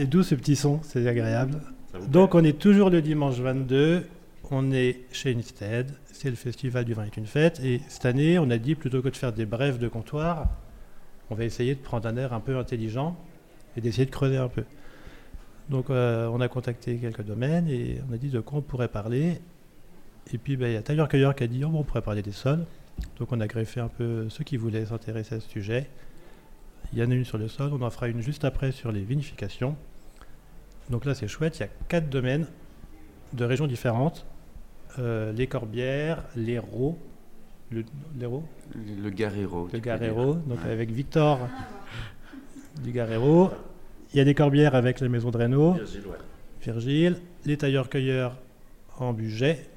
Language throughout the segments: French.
C'est doux ce petit son, c'est agréable. Donc on est toujours le dimanche 22, on est chez Instead, c'est le festival du vin est une fête, et cette année on a dit plutôt que de faire des brèves de comptoir, on va essayer de prendre un air un peu intelligent et d'essayer de creuser un peu. Donc euh, on a contacté quelques domaines et on a dit de quoi on pourrait parler. Et puis ben, il y a Tailleur Cueilleur qui a dit oh, bon, on pourrait parler des sols. Donc on a greffé un peu ceux qui voulaient s'intéresser à ce sujet. Il y en a une sur le sol, on en fera une juste après sur les vinifications. Donc là c'est chouette, il y a quatre domaines de régions différentes. Euh, les Corbières, l'Hérault, le, l'Hérault Le Guerrero. le Garero, donc Ouais. avec Victor du Garero. Il y a des Corbières avec la maison de Reynaud, Virgile, ouais. Virgile, les tailleurs-cueilleurs en budget,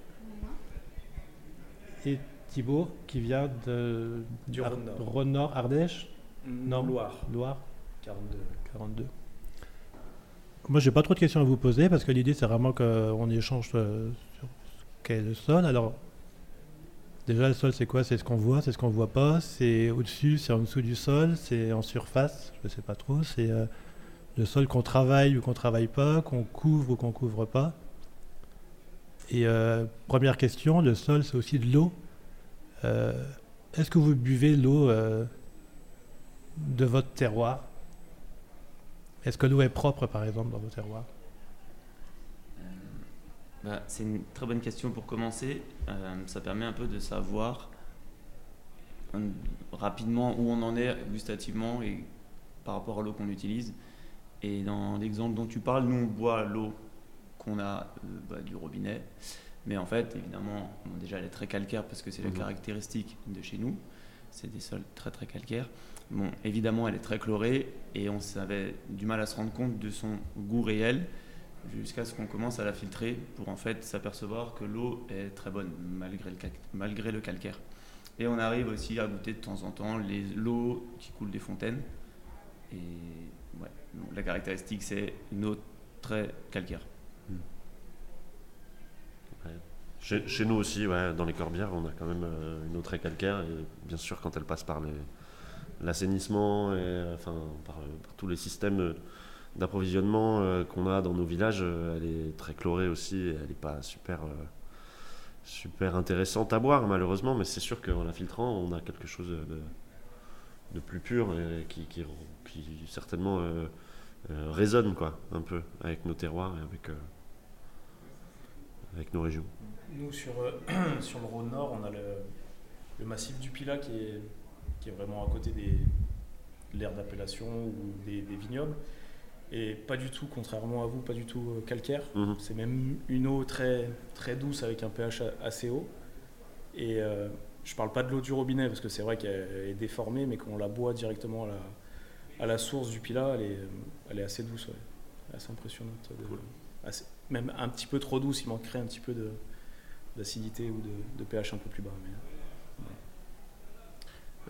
et Thibaut qui vient de Du Ar- Rhône-Nord. Rhône-Nord, Ardèche, Non. Loire, Loire, 42. 42. Moi, j'ai pas trop de questions à vous poser parce que l'idée, c'est vraiment qu'on échange euh, sur ce qu'est le sol. Alors, déjà, le sol, c'est quoi? C'est ce qu'on voit, c'est ce qu'on voit pas. C'est au-dessus, c'est en dessous du sol, c'est en surface, je sais pas trop. C'est euh, le sol qu'on travaille ou qu'on travaille pas, qu'on couvre ou qu'on couvre pas. Et euh, première question, le sol, c'est aussi de l'eau. Est-ce que vous buvez l'eau de votre terroir? Est-ce que l'eau est propre, par exemple, dans vos terroirs? Bah, c'est une très bonne question pour commencer. Euh, ça permet un peu de savoir euh, rapidement où on en est gustativement et par rapport à l'eau qu'on utilise. Et dans l'exemple dont tu parles, nous on boit l'eau qu'on a euh, bah, du robinet. Mais en fait, évidemment, bon, déjà elle est très calcaire parce que c'est la Mhm. caractéristique de chez nous. C'est des sols très très calcaires. Bon, évidemment, elle est très chlorée et on avait du mal à se rendre compte de son goût réel jusqu'à ce qu'on commence à la filtrer pour en fait s'apercevoir que l'eau est très bonne malgré le, malgré le calcaire. Et on arrive aussi à goûter de temps en temps l'eau qui coule des fontaines. Et ouais, la caractéristique c'est une eau très calcaire. Chez, chez nous aussi, ouais, dans les Corbières, on a quand même euh, une eau très calcaire. Et bien sûr, quand elle passe par les- l'assainissement euh, enfin, par, euh, par tous les systèmes euh, d'approvisionnement qu'on a dans nos villages, elle est très chlorée aussi. Et elle n'est pas super, super intéressante à boire, malheureusement. Mais c'est sûr qu'en la filtrant, on a quelque chose de, plus pur et qui, certainement résonne quoi, un peu avec nos terroirs et avec, avec nos régions. Nous, sur, sur le Rhône Nord, on a le, le massif du Pilat qui est, qui est vraiment à côté des de l'aire d'appellation ou des, des vignobles. Et pas du tout, contrairement à vous, pas du tout euh, calcaire. Mhm. C'est même une eau très, très douce avec un pH assez haut. Et euh, je parle pas de l'eau du robinet parce que c'est vrai qu'elle est déformée, mais quand on la boit directement à la, à la source du elle est, elle est assez douce, ouais. assez impressionnante. de- Cool. assez- même un petit peu trop douce, il manquerait un petit peu d'acidité ou de, de pH un peu plus bas. Mais...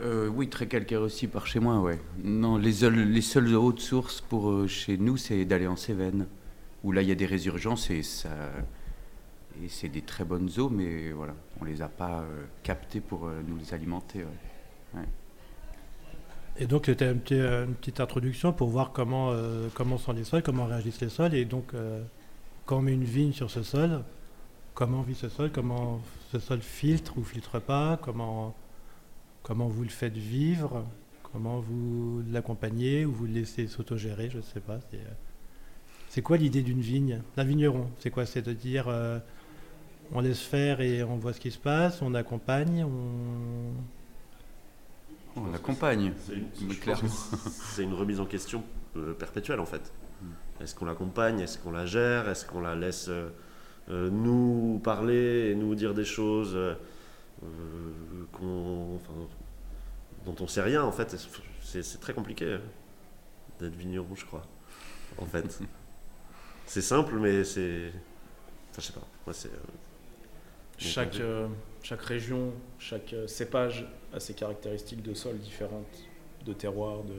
Euh, oui, très calcaire aussi par chez moi, ouais. Non, les seules, les hautes sources pour euh, chez nous, c'est d'aller en Cévennes, où là il y a des résurgences et c'est des très bonnes eaux, mais voilà, on les a pas euh, captées pour nous les alimenter. Et donc, c'était une petite introduction pour voir comment, comment sont les sols, comment réagissent les sols. Et donc, euh, quand on met une vigne sur ce sol, comment vit ce sol, comment ce sol filtre ou filtre pas, comment, comment vous le faites vivre, comment vous l'accompagnez ou vous le laissez s'autogérer, je ne sais pas. C'est, euh, c'est quoi l'idée d'une vigne? D'un vigneron C'est quoi? C'est de dire euh, on laisse faire et on voit ce qui se passe, on accompagne, on... On accompagne. C'est une, Mais je pense clairement. que c'est une remise en question euh, perpétuelle en fait. Est-ce qu'on l'accompagne? Est-ce qu'on la gère? Est-ce qu'on la laisse euh, nous parler et nous dire des choses? Euh, enfin, dont on sait rien en fait C'est très compliqué euh, d'être vigneron, je crois. En fait, c'est simple, mais c'est. Enfin, je sais pas. Moi, c'est. euh, Chaque, euh, chaque région, chaque cépage a ses caractéristiques de sol différentes, de terroir, de,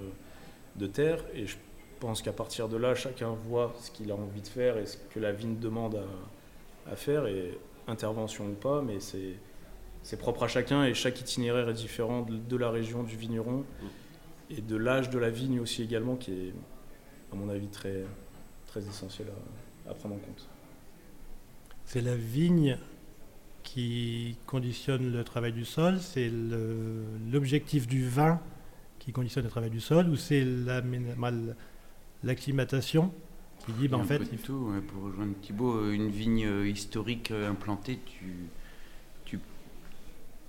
de terre. Et je pense qu'à partir de là, chacun voit ce qu'il a envie de faire et ce que la vigne demande à, à faire, et intervention ou pas, mais c'est c'est propre à chacun et chaque itinéraire est différent de, de la région, du vigneron et de l'âge de la vigne aussi également, qui est, à mon avis, très, très essentiel à, prendre en compte. C'est la vigne qui conditionne le travail du sol, c'est l'objectif du vin qui conditionne le travail du sol, ou c'est l'acclimatation qui dit, ben, en fait... Il tout, pour rejoindre Thibault, une vigne euh, historique euh, implantée, tu,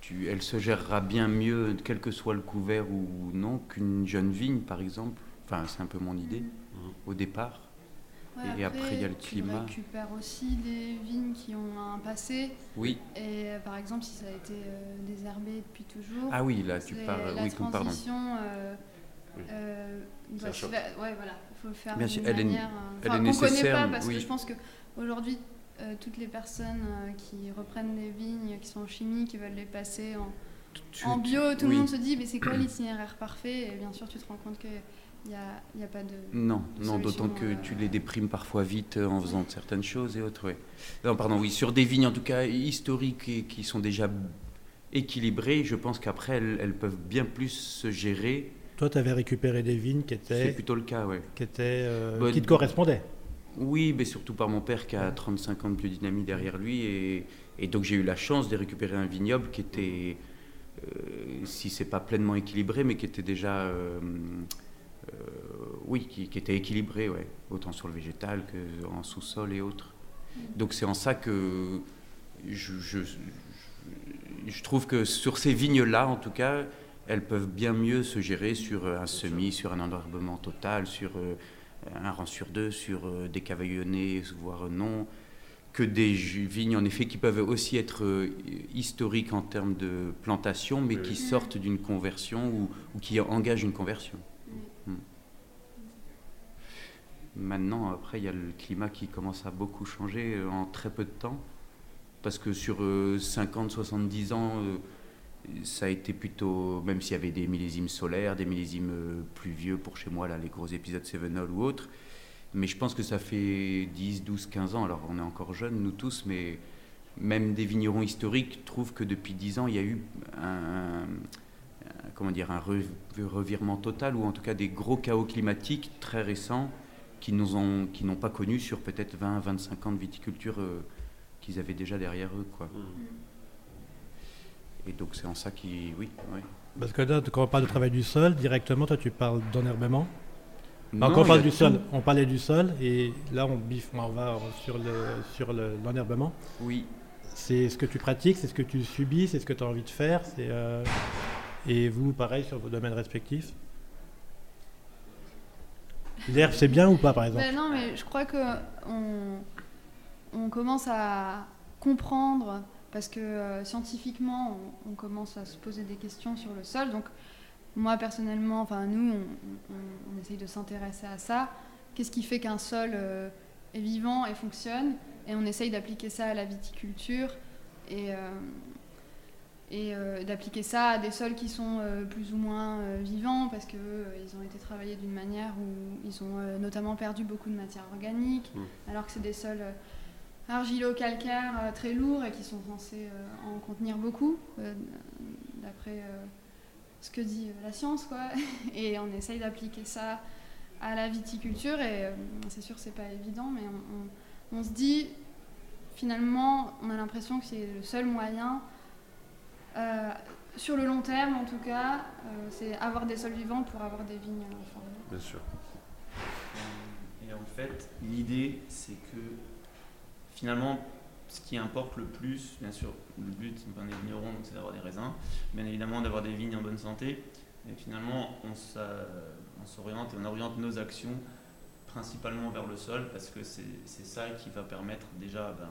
tu, elle se gérera bien mieux, quel que soit le couvert ou non, qu'une jeune vigne, par exemple. Enfin, c'est un peu mon idée, mmh. au départ et après, il y a le climat. Tu récupères aussi des vignes qui ont un passé. Oui. Et euh, par exemple, si ça a été euh, désherbé depuis toujours. Ah oui, là tu parles. La oui, transition. Euh, oui. euh, se faire, ouais, voilà, il faut le faire Bien d'une elle manière. Est, elle est nécessaire. connaît pas parce que je pense que aujourd'hui, toutes les personnes qui reprennent des vignes qui sont chimiques, qui veulent les passer en, en bio, tout le monde se dit, mais c'est quoi l'itinéraire parfait? Et bien sûr, tu te rends compte que il n'y a, pas de. Non, non d'autant que tu les déprimes parfois vite euh, en faisant certaines choses et autres. Non, pardon, oui, sur des vignes en tout cas historiques et qui sont déjà équilibrées, je pense qu'après elles, peuvent bien plus se gérer. Toi, tu avais récupéré des vignes qui étaient. C'est plutôt le cas, oui. Qui, étaient, euh, qui te correspondaient. Oui, mais surtout par mon père qui a 35 ans de biodynamie derrière lui. Et, et donc j'ai eu la chance de récupérer un vignoble qui était, euh, si c'est pas pleinement équilibré, mais qui était déjà. Euh, euh, oui, qui, était équilibré, ouais, autant sur le végétal qu'en sous-sol et autres. Donc c'est en ça que je, je, trouve que sur ces vignes-là, en tout cas, elles peuvent bien mieux se gérer sur un semis, sur un enherbement total, sur un rang sur deux, sur euh, des cavaillonnés, voire non, que des vignes, en effet, qui peuvent aussi être historiques en termes de plantation, mais qui sortent d'une conversion ou, ou, qui engagent une conversion. Maintenant, après, il y a le climat qui commence à beaucoup changer euh, en très peu de temps. Parce que sur 50, euh, 70 ans, euh, ça a été plutôt, même s'il y avait des millésimes solaires, des millésimes plus vieux pour chez moi, là, les gros épisodes Sevenol ou autres. Mais je pense que ça fait 10, 12, 15 ans. Alors on est encore jeunes, nous tous, mais même des vignerons historiques trouvent que depuis 10 ans, il y a eu un, comment dire, un revirement total, ou en tout cas des gros chaos climatiques très récents qui n'ont pas connu sur peut-être 20, 25 ans de viticulture euh, qu'ils avaient déjà derrière eux. Quoi. Mm. Et donc c'est en ça qui... Oui, oui. Parce que là, quand on parle de travail du sol, directement, toi tu parles d'enherbement quand on parle du sol, on parlait du sol et là on biffe, on va sur le sur l'enherbement. oui. C'est ce que tu pratiques, c'est ce que tu subis, c'est ce que tu as envie de faire. Euh, et vous, pareil sur vos domaines respectifs. L'herbe, c'est bien ou pas, par exemple? Ben Non, mais je crois que on, commence à comprendre, parce que euh, scientifiquement, on, commence à se poser des questions sur le sol. Donc, moi, personnellement, enfin, nous, on, essaye de s'intéresser à ça. Qu'est-ce qui fait qu'un sol euh, est vivant et fonctionne? Et on essaye d'appliquer ça à la viticulture. Et, euh, et d'appliquer ça à des sols qui sont plus ou moins vivants parce qu'ils ils ont été travaillés d'une manière où ils ont notamment perdu beaucoup de matière organique, mmh. alors que c'est des sols argilo-calcaires très lourds et qui sont censés en contenir beaucoup, d'après ce que dit la science. Quoi. Et on essaye d'appliquer ça à la viticulture et c'est sûr c'est pas évident, mais on, on se dit finalement on a l'impression que c'est le seul moyen euh, sur le long terme, en tout cas, euh, c'est avoir des sols vivants pour avoir des vignes. Bien sûr. Et en fait, l'idée, c'est que finalement, ce qui importe le plus, bien sûr, le but, on est vigneron, c'est d'avoir des raisins, bien évidemment d'avoir des vignes en bonne santé. Et finalement, on s'oriente et on oriente nos actions principalement vers le sol parce que c'est ça qui va permettre déjà ben,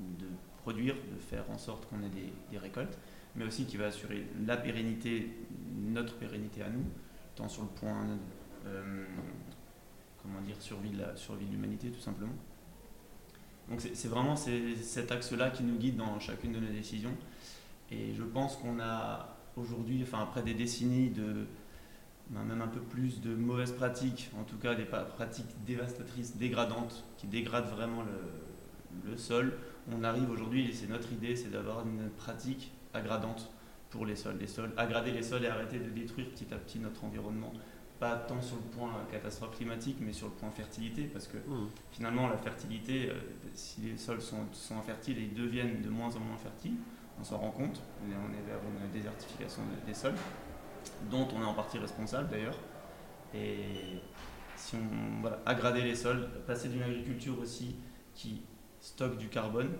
de produire, de faire en sorte qu'on ait des récoltes mais aussi qui va assurer la pérennité, notre pérennité à nous, tant sur le point, euh, comment dire, de, survie de l'humanité tout simplement. Donc c'est vraiment cet axe-là qui nous guide dans chacune de nos décisions. Et je pense qu'on a aujourd'hui, enfin après des décennies de, ben, même un peu plus de mauvaises pratiques, en tout cas des pratiques dévastatrices, dégradantes, qui dégradent vraiment le, sol, on arrive aujourd'hui, et c'est notre idée, c'est d'avoir une pratique aggradante pour les sols. Les sols, aggrader les sols et arrêter de détruire petit à petit notre environnement pas tant sur le point catastrophe climatique, mais sur le point fertilité, parce que Mmh. finalement, la fertilité, euh, si les sols sont, sont infertiles, ils deviennent de moins en moins fertiles. On s'en rend compte. On est, vers une désertification de- des sols, dont on est en partie responsable d'ailleurs. Et si on voilà, aggrader les sols, passer d'une agriculture aussi qui stocke du carbone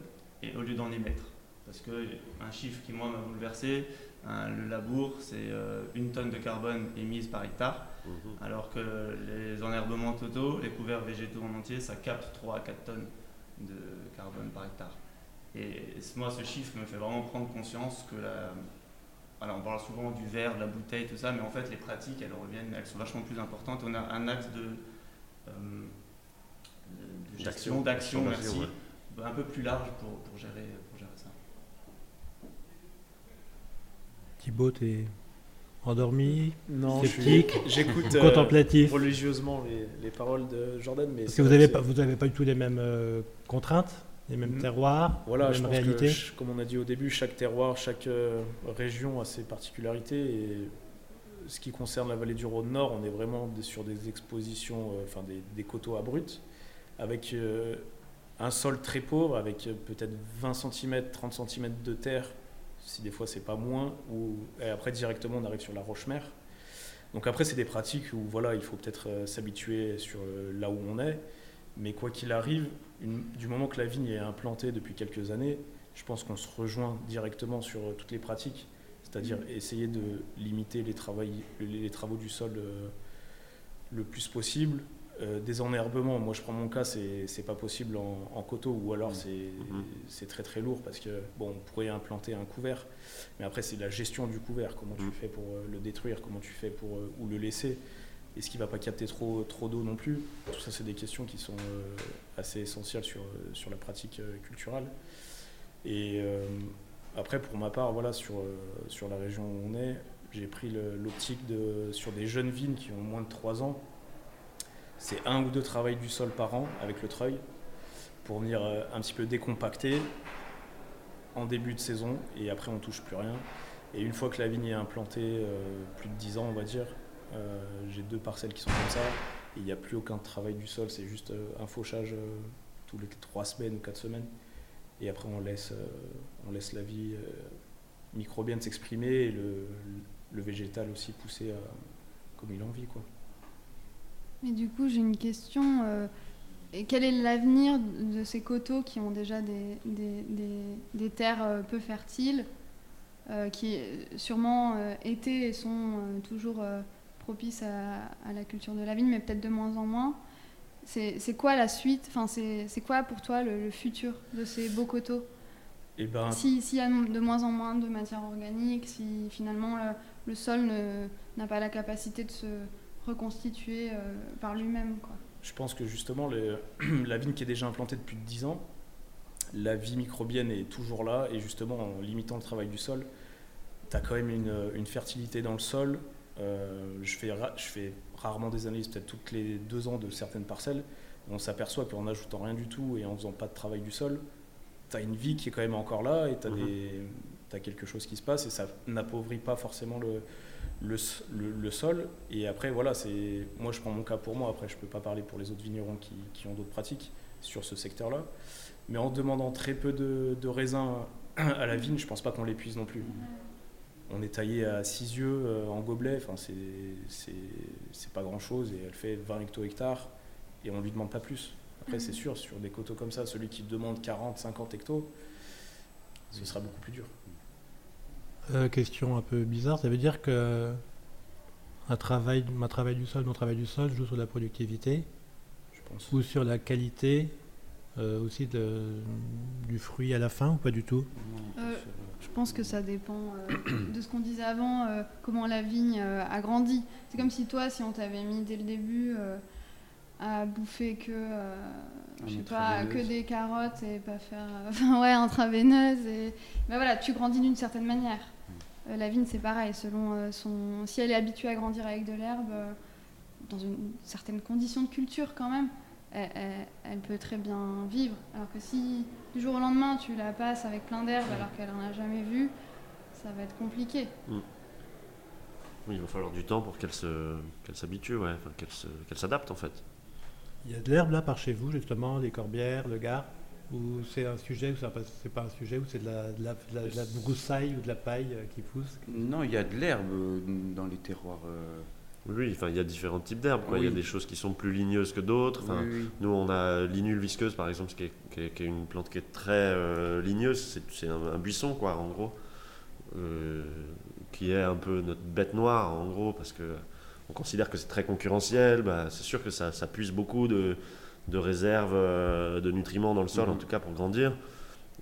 et au lieu d'en émettre. Parce que un chiffre qui moi m'a bouleversé, hein, le labour, c'est euh, une tonne de carbone émise par hectare. Mhm. Alors que les enherbements totaux, les couverts végétaux en entier, ça capte 3 à 4 tonnes de carbone par hectare. Et moi, ce chiffre me fait vraiment prendre conscience que la... Alors, on parle souvent du verre, de la bouteille, tout ça, mais en fait, les pratiques, elles reviennent, elles sont vachement plus importantes. On a un axe de, euh, de- gestion, d'action, merci, ouais. un peu plus large pour, pour, gérer, pour gérer ça. Thibaut, t'es endormi, Non, sceptique, j'écoute euh, contemplatif. religieusement les, les paroles de Jordan, mais Parce que vous n'avez pas, c'est- vous avez pas du tout les mêmes euh, contraintes, les mêmes Mm. terroirs, Voilà, les mêmes réalités. que, comme on a dit au début, chaque terroir, chaque euh, région a ses particularités. Et ce qui concerne la vallée du Rhône Nord, on est vraiment sur des expositions, euh, enfin des, des coteaux abrupts, avec un sol très pauvre, avec peut-être 20 cm, 30 cm de terre, si des fois c'est pas moins, ou et après directement on arrive sur la roche-mer. Donc après c'est des pratiques où voilà, il faut peut-être euh, s'habituer sur euh, là où on est, mais quoi qu'il arrive, une- du moment que la vigne est implantée depuis quelques années, je pense qu'on se rejoint directement sur euh, toutes les pratiques, c'est-à-dire essayer de limiter les, travail- les, les travaux du sol le plus possible. Euh, des enherbements, moi je prends mon cas, c'est pas possible en, en coteau ou alors c'est Mhm. c'est très très lourd parce que bon, on pourrait implanter un couvert, mais après c'est la gestion du couvert, comment tu Mhm. fais pour euh, le détruire, comment tu fais pour euh, ou le laisser, est-ce qu'il va pas capter trop, trop d'eau non plus? Tout ça c'est des questions qui sont euh, assez essentielles sur, sur la pratique euh, culturelle. Et après pour ma part, voilà, sur, sur la région où on est, j'ai pris l'optique de sur des jeunes vignes qui ont moins de 3 ans, c'est un ou deux travails du sol par an avec le treuil pour venir euh, un petit peu décompacter en début de saison et après on touche plus rien. Et une fois que la vigne est implantée, euh, plus de 10 ans on va dire, euh, j'ai deux parcelles qui sont comme ça et il n'y a plus aucun travail du sol, c'est juste un fauchage tous les 3 semaines ou 4 semaines. Et après on laisse, la vie microbienne s'exprimer et le, végétal aussi pousser comme il a envie. Quoi. Mais du coup, j'ai une question. euh, quel est l'avenir de ces coteaux qui ont déjà des, des, des- des terres euh, peu fertiles, euh, qui sûrement euh, étaient et sont toujours propices à, à la culture de la vigne, mais peut-être de moins en moins C'est quoi la suite? Enfin, c'est quoi pour toi le, le futur de ces beaux coteaux? Et ben, Si- S'il y a de moins en moins de matière organique, si finalement le, le sol n'a pas la capacité de se reconstituer euh, par lui-même, quoi. Je pense que justement, les- la vigne qui est déjà implantée depuis 10 ans, la vie microbienne est toujours là, et justement, en limitant le travail du sol, tu as quand même une, une fertilité dans le sol. Euh, je, fais ra- je fais rarement des analyses, peut-être toutes les deux ans de certaines parcelles. On s'aperçoit qu'en n'ajoutant rien du tout et en faisant pas de travail du sol, tu as une vie qui est quand même encore là, et tu as, Mhm. quelque chose qui se passe, et ça n'appauvrit pas forcément le, le, le- le sol. Et après, voilà, c'est moi je prends mon cas pour moi. Après, je peux pas parler pour les autres vignerons qui, qui ont d'autres pratiques sur ce secteur-là. Mais en demandant très peu de, de raisins à la vigne, je pense pas qu'on l'épuise non plus. On est taillé à 6 yeux euh, en gobelet, enfin c'est c'est c'est pas grand chose et elle fait 20 hecto-hectares et on lui demande pas plus. Après, c'est sûr, sur des coteaux comme ça, celui qui demande 40, 50 hectos, ce sera beaucoup plus dur. Euh, question un peu bizarre, ça veut dire que un travail, un travail du sol, mon travail du sol joue sur la productivité Je pense. ou sur la qualité euh, aussi de- du fruit à la fin ou pas du tout? Euh, Je pense que ça dépend euh, de ce qu'on disait avant, euh, comment la vigne euh, a grandi. C'est comme si toi, si on t'avait mis dès le début euh, à bouffer que, euh, je sais pas, que des carottes et pas faire, euh, enfin ouais, intraveineuse. Et ben voilà, tu grandis d'une certaine manière. Euh, la vigne, c'est pareil, selon euh, son, si elle est habituée à grandir avec de l'herbe, euh, dans une certaine condition de culture quand même, elle, elle- elle peut très bien vivre. Alors que si du jour au lendemain tu la passes avec plein d'herbe alors qu'elle en a jamais vu, ça va être compliqué. Oui, il va falloir du temps pour qu'elle se, qu'elle s'habitue, ouais, enfin, qu'elle, se, qu'elle s'adapte en fait. Il y a de l'herbe là par chez vous, justement, les corbières, le gare Ou c'est un sujet, ou c'est pas, un sujet, ou c'est de la, de, la, de, la, de la broussaille ou de la paille euh, qui pousse Non, il y a de l'herbe euh, dans les terroirs. euh, Oui, enfin, il y a différents types d'herbes. Il y a des choses qui sont plus ligneuses que d'autres. Enfin, oui, oui. Nous, on a l'inule visqueuse, par exemple, qui est, qui est- qui est une plante qui est très euh, ligneuse. C'est, c'est un, un buisson, quoi, en gros, euh, qui est un peu notre bête noire, en gros, parce que on considère que c'est très concurrentiel. Bah, c'est sûr que ça, ça puise beaucoup de, de réserves euh, de nutriments dans le sol, Mhm. en tout cas pour grandir.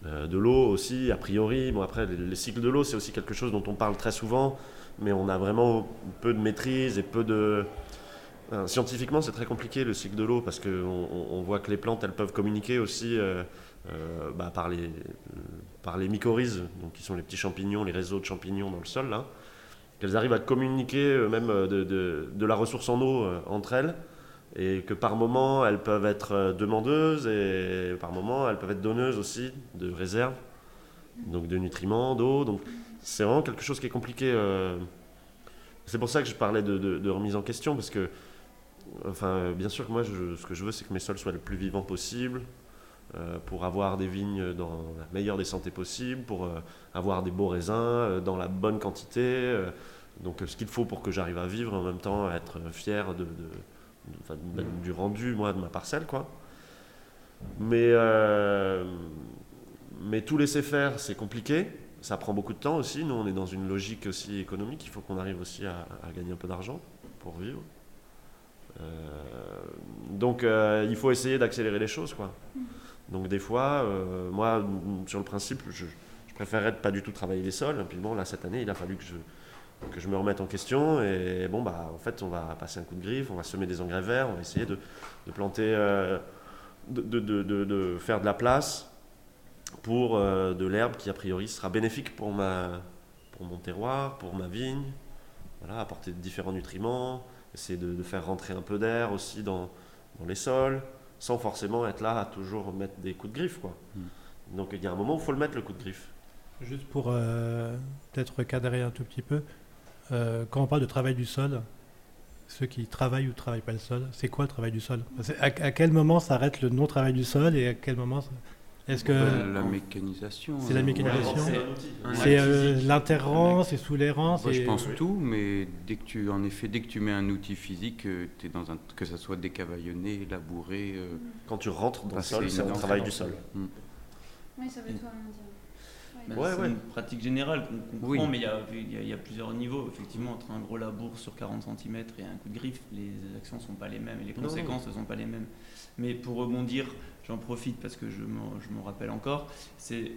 Euh, de l'eau aussi, a priori. Bon, après, les, les cycles de l'eau, c'est aussi quelque chose dont on parle très souvent, mais on a vraiment peu de maîtrise et peu de. Enfin, scientifiquement, c'est très compliqué le cycle de l'eau parce qu'on on, voit que les plantes, elles peuvent communiquer aussi euh, euh, bah, par, les, par les mycorhizes, donc qui sont les petits champignons, les réseaux de champignons dans le sol, là, qu'elles arrivent à communiquer même de, de- de la ressource en eau entre elles, et que par moment, elles peuvent être euh, demandeuses et par moment, elles peuvent être donneuses aussi de réserves, donc de nutriments, d'eau. Donc c'est vraiment quelque chose qui est compliqué. euh. C'est pour ça que je parlais de, remise en question, parce que Enfin, bien sûr que moi, ce que je veux, c'est que mes sols soient le plus vivants possible, euh, pour avoir des vignes dans la meilleure des santé possible, pour avoir des beaux raisins dans la bonne quantité. donc, ce qu'il faut pour que j'arrive à vivre, en même temps, à être fier de- de- du rendu, moi, de ma parcelle, quoi. Mais, euh, mais tout laisser faire, c'est compliqué. Ça prend beaucoup de temps aussi. Nous, on est dans une logique aussi économique. Il faut qu'on arrive aussi à- gagner un peu d'argent pour vivre. Euh, donc euh, il faut essayer d'accélérer les choses quoi. Donc des fois, moi sur le principe, je, je préférerais pas du tout travailler les sols. Et puis bon là cette année, il a fallu que je que je me remette en question et bon bah en fait on va passer un coup de griffe, on va semer des engrais verts, on va essayer de, de planter, euh, de, de, de- faire de la place pour euh, de l'herbe qui a priori sera bénéfique pour ma pour mon terroir, pour ma vigne, voilà, apporter différents nutriments, essayer de, de faire rentrer un peu d'air aussi dans, dans les sols, sans forcément être là à toujours mettre des coups de griffe. Quoi. Donc il y a un moment où il faut le mettre le coup de griffe. Juste pour euh, peut-être recadrer un tout petit peu, euh, quand on parle de travail du sol, ceux qui travaillent ou ne travaillent pas le sol, c'est quoi le travail du sol? À, à quel moment s'arrête le non-travail du sol et à quel moment ça- est-ce que Euh, la mécanisation. c'est la euh, mécanisation c'est- euh, physique. l'interrang, c'est sous les rangs, Moi, je pense tout, mais dès que tu, en effet, dès que tu mets un outil physique, tu es dans un, que ça soit décavaillonné, labouré. Quand tu rentres dans le sol, c'est une travail du le sol. sol. Oui, ça veut toi rien dire. Ouais, c'est ouais. une pratique générale qu'on comprend, Oui. mais il y a, il y a- il y a plusieurs niveaux. Effectivement, entre un gros labour sur 40 cm et un coup de griffe, les actions ne sont pas les mêmes et les conséquences ne sont pas les mêmes. Mais pour rebondir, j'en profite parce que je m'en rappelle encore, c'est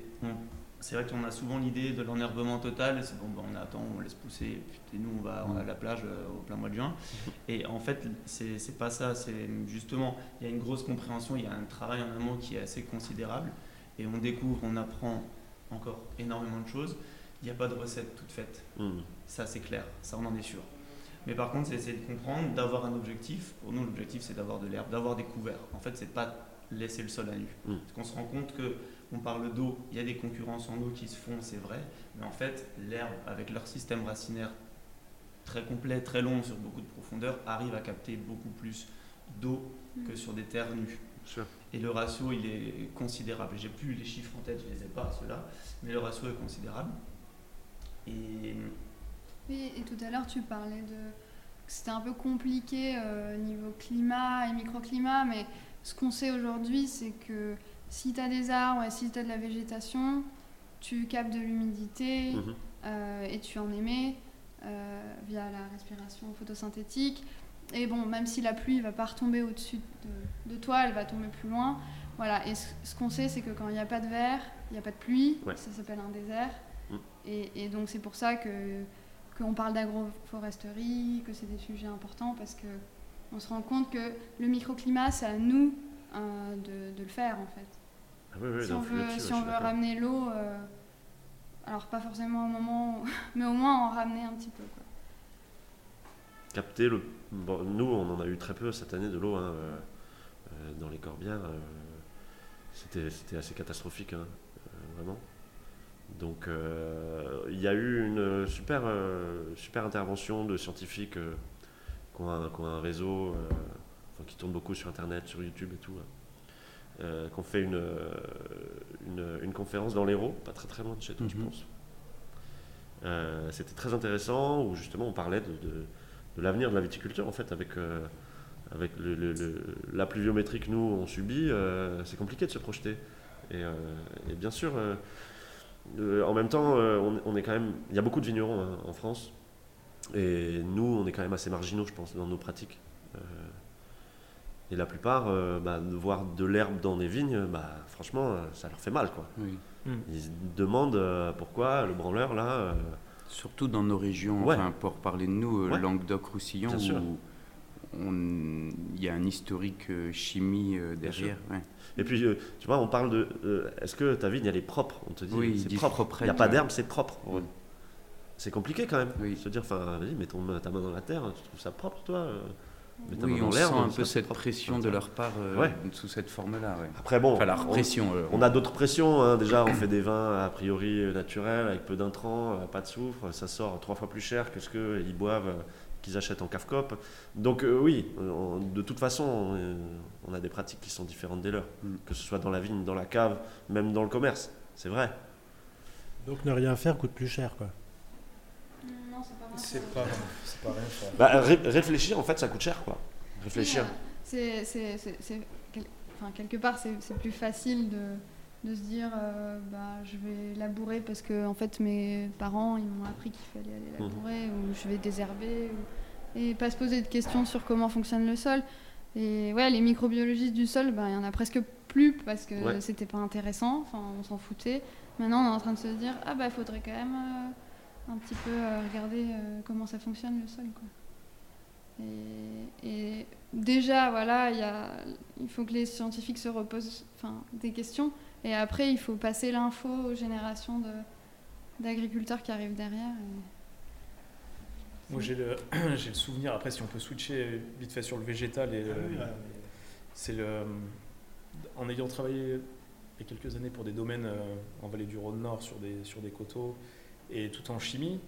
c'est vrai qu'on a souvent l'idée de l'enherbement total, c'est bon, bah, on attend, on laisse pousser, et puis nous on va, on va à la plage euh, au plein mois de juin. Et en fait, c'est c'est pas ça, c'est justement, il y a une grosse compréhension, il y a un travail en amont qui est assez considérable, et on découvre, on apprend encore énormément de choses. Il n'y a pas de recette toute faite, Hmm. ça c'est clair, ça on en est sûr. Mais par contre, c'est essayer de comprendre, d'avoir un objectif. Pour nous, l'objectif c'est d'avoir de l'herbe, d'avoir des couverts. En fait, c'est pas laisser le sol à nu. Mm. Parce qu'on se rend compte que on parle d'eau, il y a des concurrences en eau qui se font, c'est vrai. Mais en fait, l'herbe, avec leur système racinaire très complet, très long, sur beaucoup de profondeur, arrive à capter beaucoup plus d'eau que sur des terres nues. Et le ratio, il est considérable. J'ai plus les chiffres en tête, je les ai pas ceux-là, mais le ratio est considérable. Et Oui, et tout à l'heure, tu parlais de que c'était un peu compliqué euh, niveau climat et microclimat, mais ce qu'on sait aujourd'hui, c'est que si tu as des arbres et si tu as de la végétation, tu captes de l'humidité Mhm. euh, et tu en émets euh, via la respiration photosynthétique. Et bon, même si la pluie va pas retomber au-dessus de, de toi, elle va tomber plus loin. Voilà, et ce, ce qu'on sait, c'est que quand il n'y a pas de verre, il n'y a pas de pluie, Ouais. ça s'appelle un désert. Mm. Et, et donc c'est pour ça que qu'on parle d'agroforesterie, que c'est des sujets importants, parce que on se rend compte que le microclimat, c'est à nous euh, de, de le faire en fait. Ah oui, oui, si on veut, dessus, si on ramener l'eau, euh, alors pas forcément au moment, où- mais au moins en ramener un petit peu. Quoi. Capter le. bon, nous, on en a eu très peu cette année de l'eau hein, euh, euh, dans les corbières. euh, c'était, c'était assez catastrophique, hein, vraiment. Donc il y a eu une super, super intervention de scientifiques qui ont, un, réseau qui tourne beaucoup sur Internet, sur YouTube et tout. Euh, qu'on fait une, une, conférence dans l'Hérault, pas très très loin de chez toi, je mhm. pense. Euh, c'était très intéressant où justement on parlait de, de, l'avenir de la viticulture en fait avec, euh, avec le, la pluviométrie que nous on subit, c'est compliqué de se projeter. Et, bien sûr, en même temps, on, est quand même, il y a beaucoup de vignerons hein, en France et nous on est quand même assez marginaux je pense dans nos pratiques. Et la plupart, euh, bah, voir de l'herbe dans des vignes, bah, franchement, euh, ça leur fait mal. Quoi. Oui. Ils se demandent euh, pourquoi le branleur, là... Surtout dans nos régions, pour parler de nous, Languedoc-Roussillon, où il y a un historique chimie derrière. Et puis, tu vois, on parle de... Est-ce que ta vigne, elle est propre On te dit, oui, c'est propre. Il n'y a pas d'herbe, c'est propre. C'est compliqué quand même. Oui. Se dire, enfin, vas-y, mets ta main dans la terre, tu trouves ça propre, toi oui, on sent un peu cette pression de leur part euh, sous cette forme-là. Après, bon, la pression, euh, on, a d'autres pressions. Hein. Déjà, on fait des vins a priori naturels, avec peu d'intrants, euh, pas de soufre. Ça sort trois fois plus cher que ce qu'ils boivent, qu'ils achètent en cave-cop. Donc, oui, de toute façon, on, a des pratiques qui sont différentes des leurs, mm. que ce soit dans la vigne, dans la cave, même dans le commerce. C'est vrai. Donc, ne rien faire coûte plus cher, quoi. C'est pas, pas rien. Bah, réfléchir, en fait, ça coûte cher, quoi. Réfléchir. c'est, enfin, quelque part, c'est plus facile de, de se dire, euh, bah, je vais labourer parce que, en fait, mes parents, ils m'ont appris qu'il fallait aller mmh. labourer, ou je vais désherber, et pas se poser de questions sur comment fonctionne le sol. Et ouais, les microbiologistes du sol, bah, il y en a presque plus parce que c'était pas intéressant, enfin, on s'en foutait. Maintenant, on est en train de se dire, ah bah, il faudrait quand même. Euh, un petit peu euh, regarder euh, comment ça fonctionne le sol. Quoi. Et, déjà, voilà, y a, il faut que les scientifiques se reposent des questions. Et après, il faut passer l'info aux générations d'agriculteurs qui arrivent derrière. Moi, j'ai le, le, souvenir, après, si on peut switcher vite fait sur le végétal, et ah c'est le. En ayant travaillé il y a quelques années pour des domaines euh, en vallée du Rhône Nord sur des, sur des coteaux, et tout en chimie.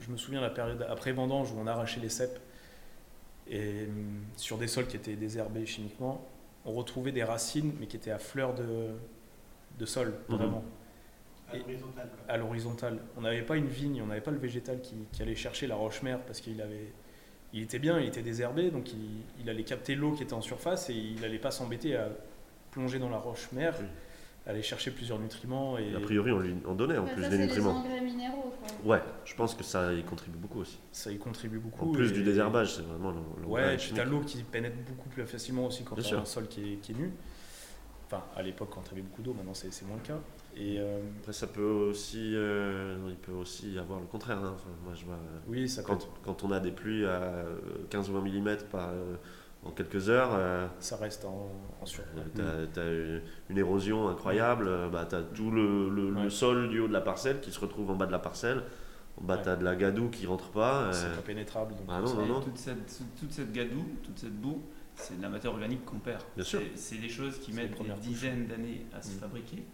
Je me souviens de la période après vendange où on arrachait les cèpes et hum, sur des sols qui étaient désherbés chimiquement, on retrouvait des racines mais qui étaient à fleur de, de sol, mhm. vraiment. À l'horizontale. On n'avait pas une vigne, on n'avait pas le végétal qui, qui, allait chercher la roche-mère parce qu'il avait, il était bien, il était désherbé, donc il, il allait capter l'eau qui était en surface et il n'allait pas s'embêter à plonger dans la roche-mère aller chercher plusieurs nutriments. Et... A priori, on lui en donnait en bah, plus ça, des nutriments. Les engrais minéraux, Ouais, je pense que ça y contribue beaucoup aussi. Ça y contribue beaucoup. En plus du désherbage, c'est vraiment le. ouais, et puis tu as l'eau qui pénètre beaucoup plus facilement aussi quand tu as un sol qui est, qui est, nu. Enfin, à l'époque, quand tu avais beaucoup d'eau, maintenant c'est moins le cas. Et euh, Après, ça peut aussi, euh, il peut aussi y avoir le contraire. Hein. moi, je vois, oui, ça quand, quand, on a des pluies à 15 ou 20 mm par, en quelques heures. Euh, ça reste en, en sur. Tu as, une érosion incroyable, euh, bah, tu as tout le, le, sol du haut de la parcelle qui se retrouve en bas de la parcelle. Bah, tu as de la gadoue qui rentre pas. Euh. C'est pas pénétrable. Ah non, non, non. Toute, cette, toute cette gadoue, toute cette boue, c'est de la matière organique qu'on perd. Bien sûr. C'est des choses qui mettent des dizaines d'années à se mm. fabriquer,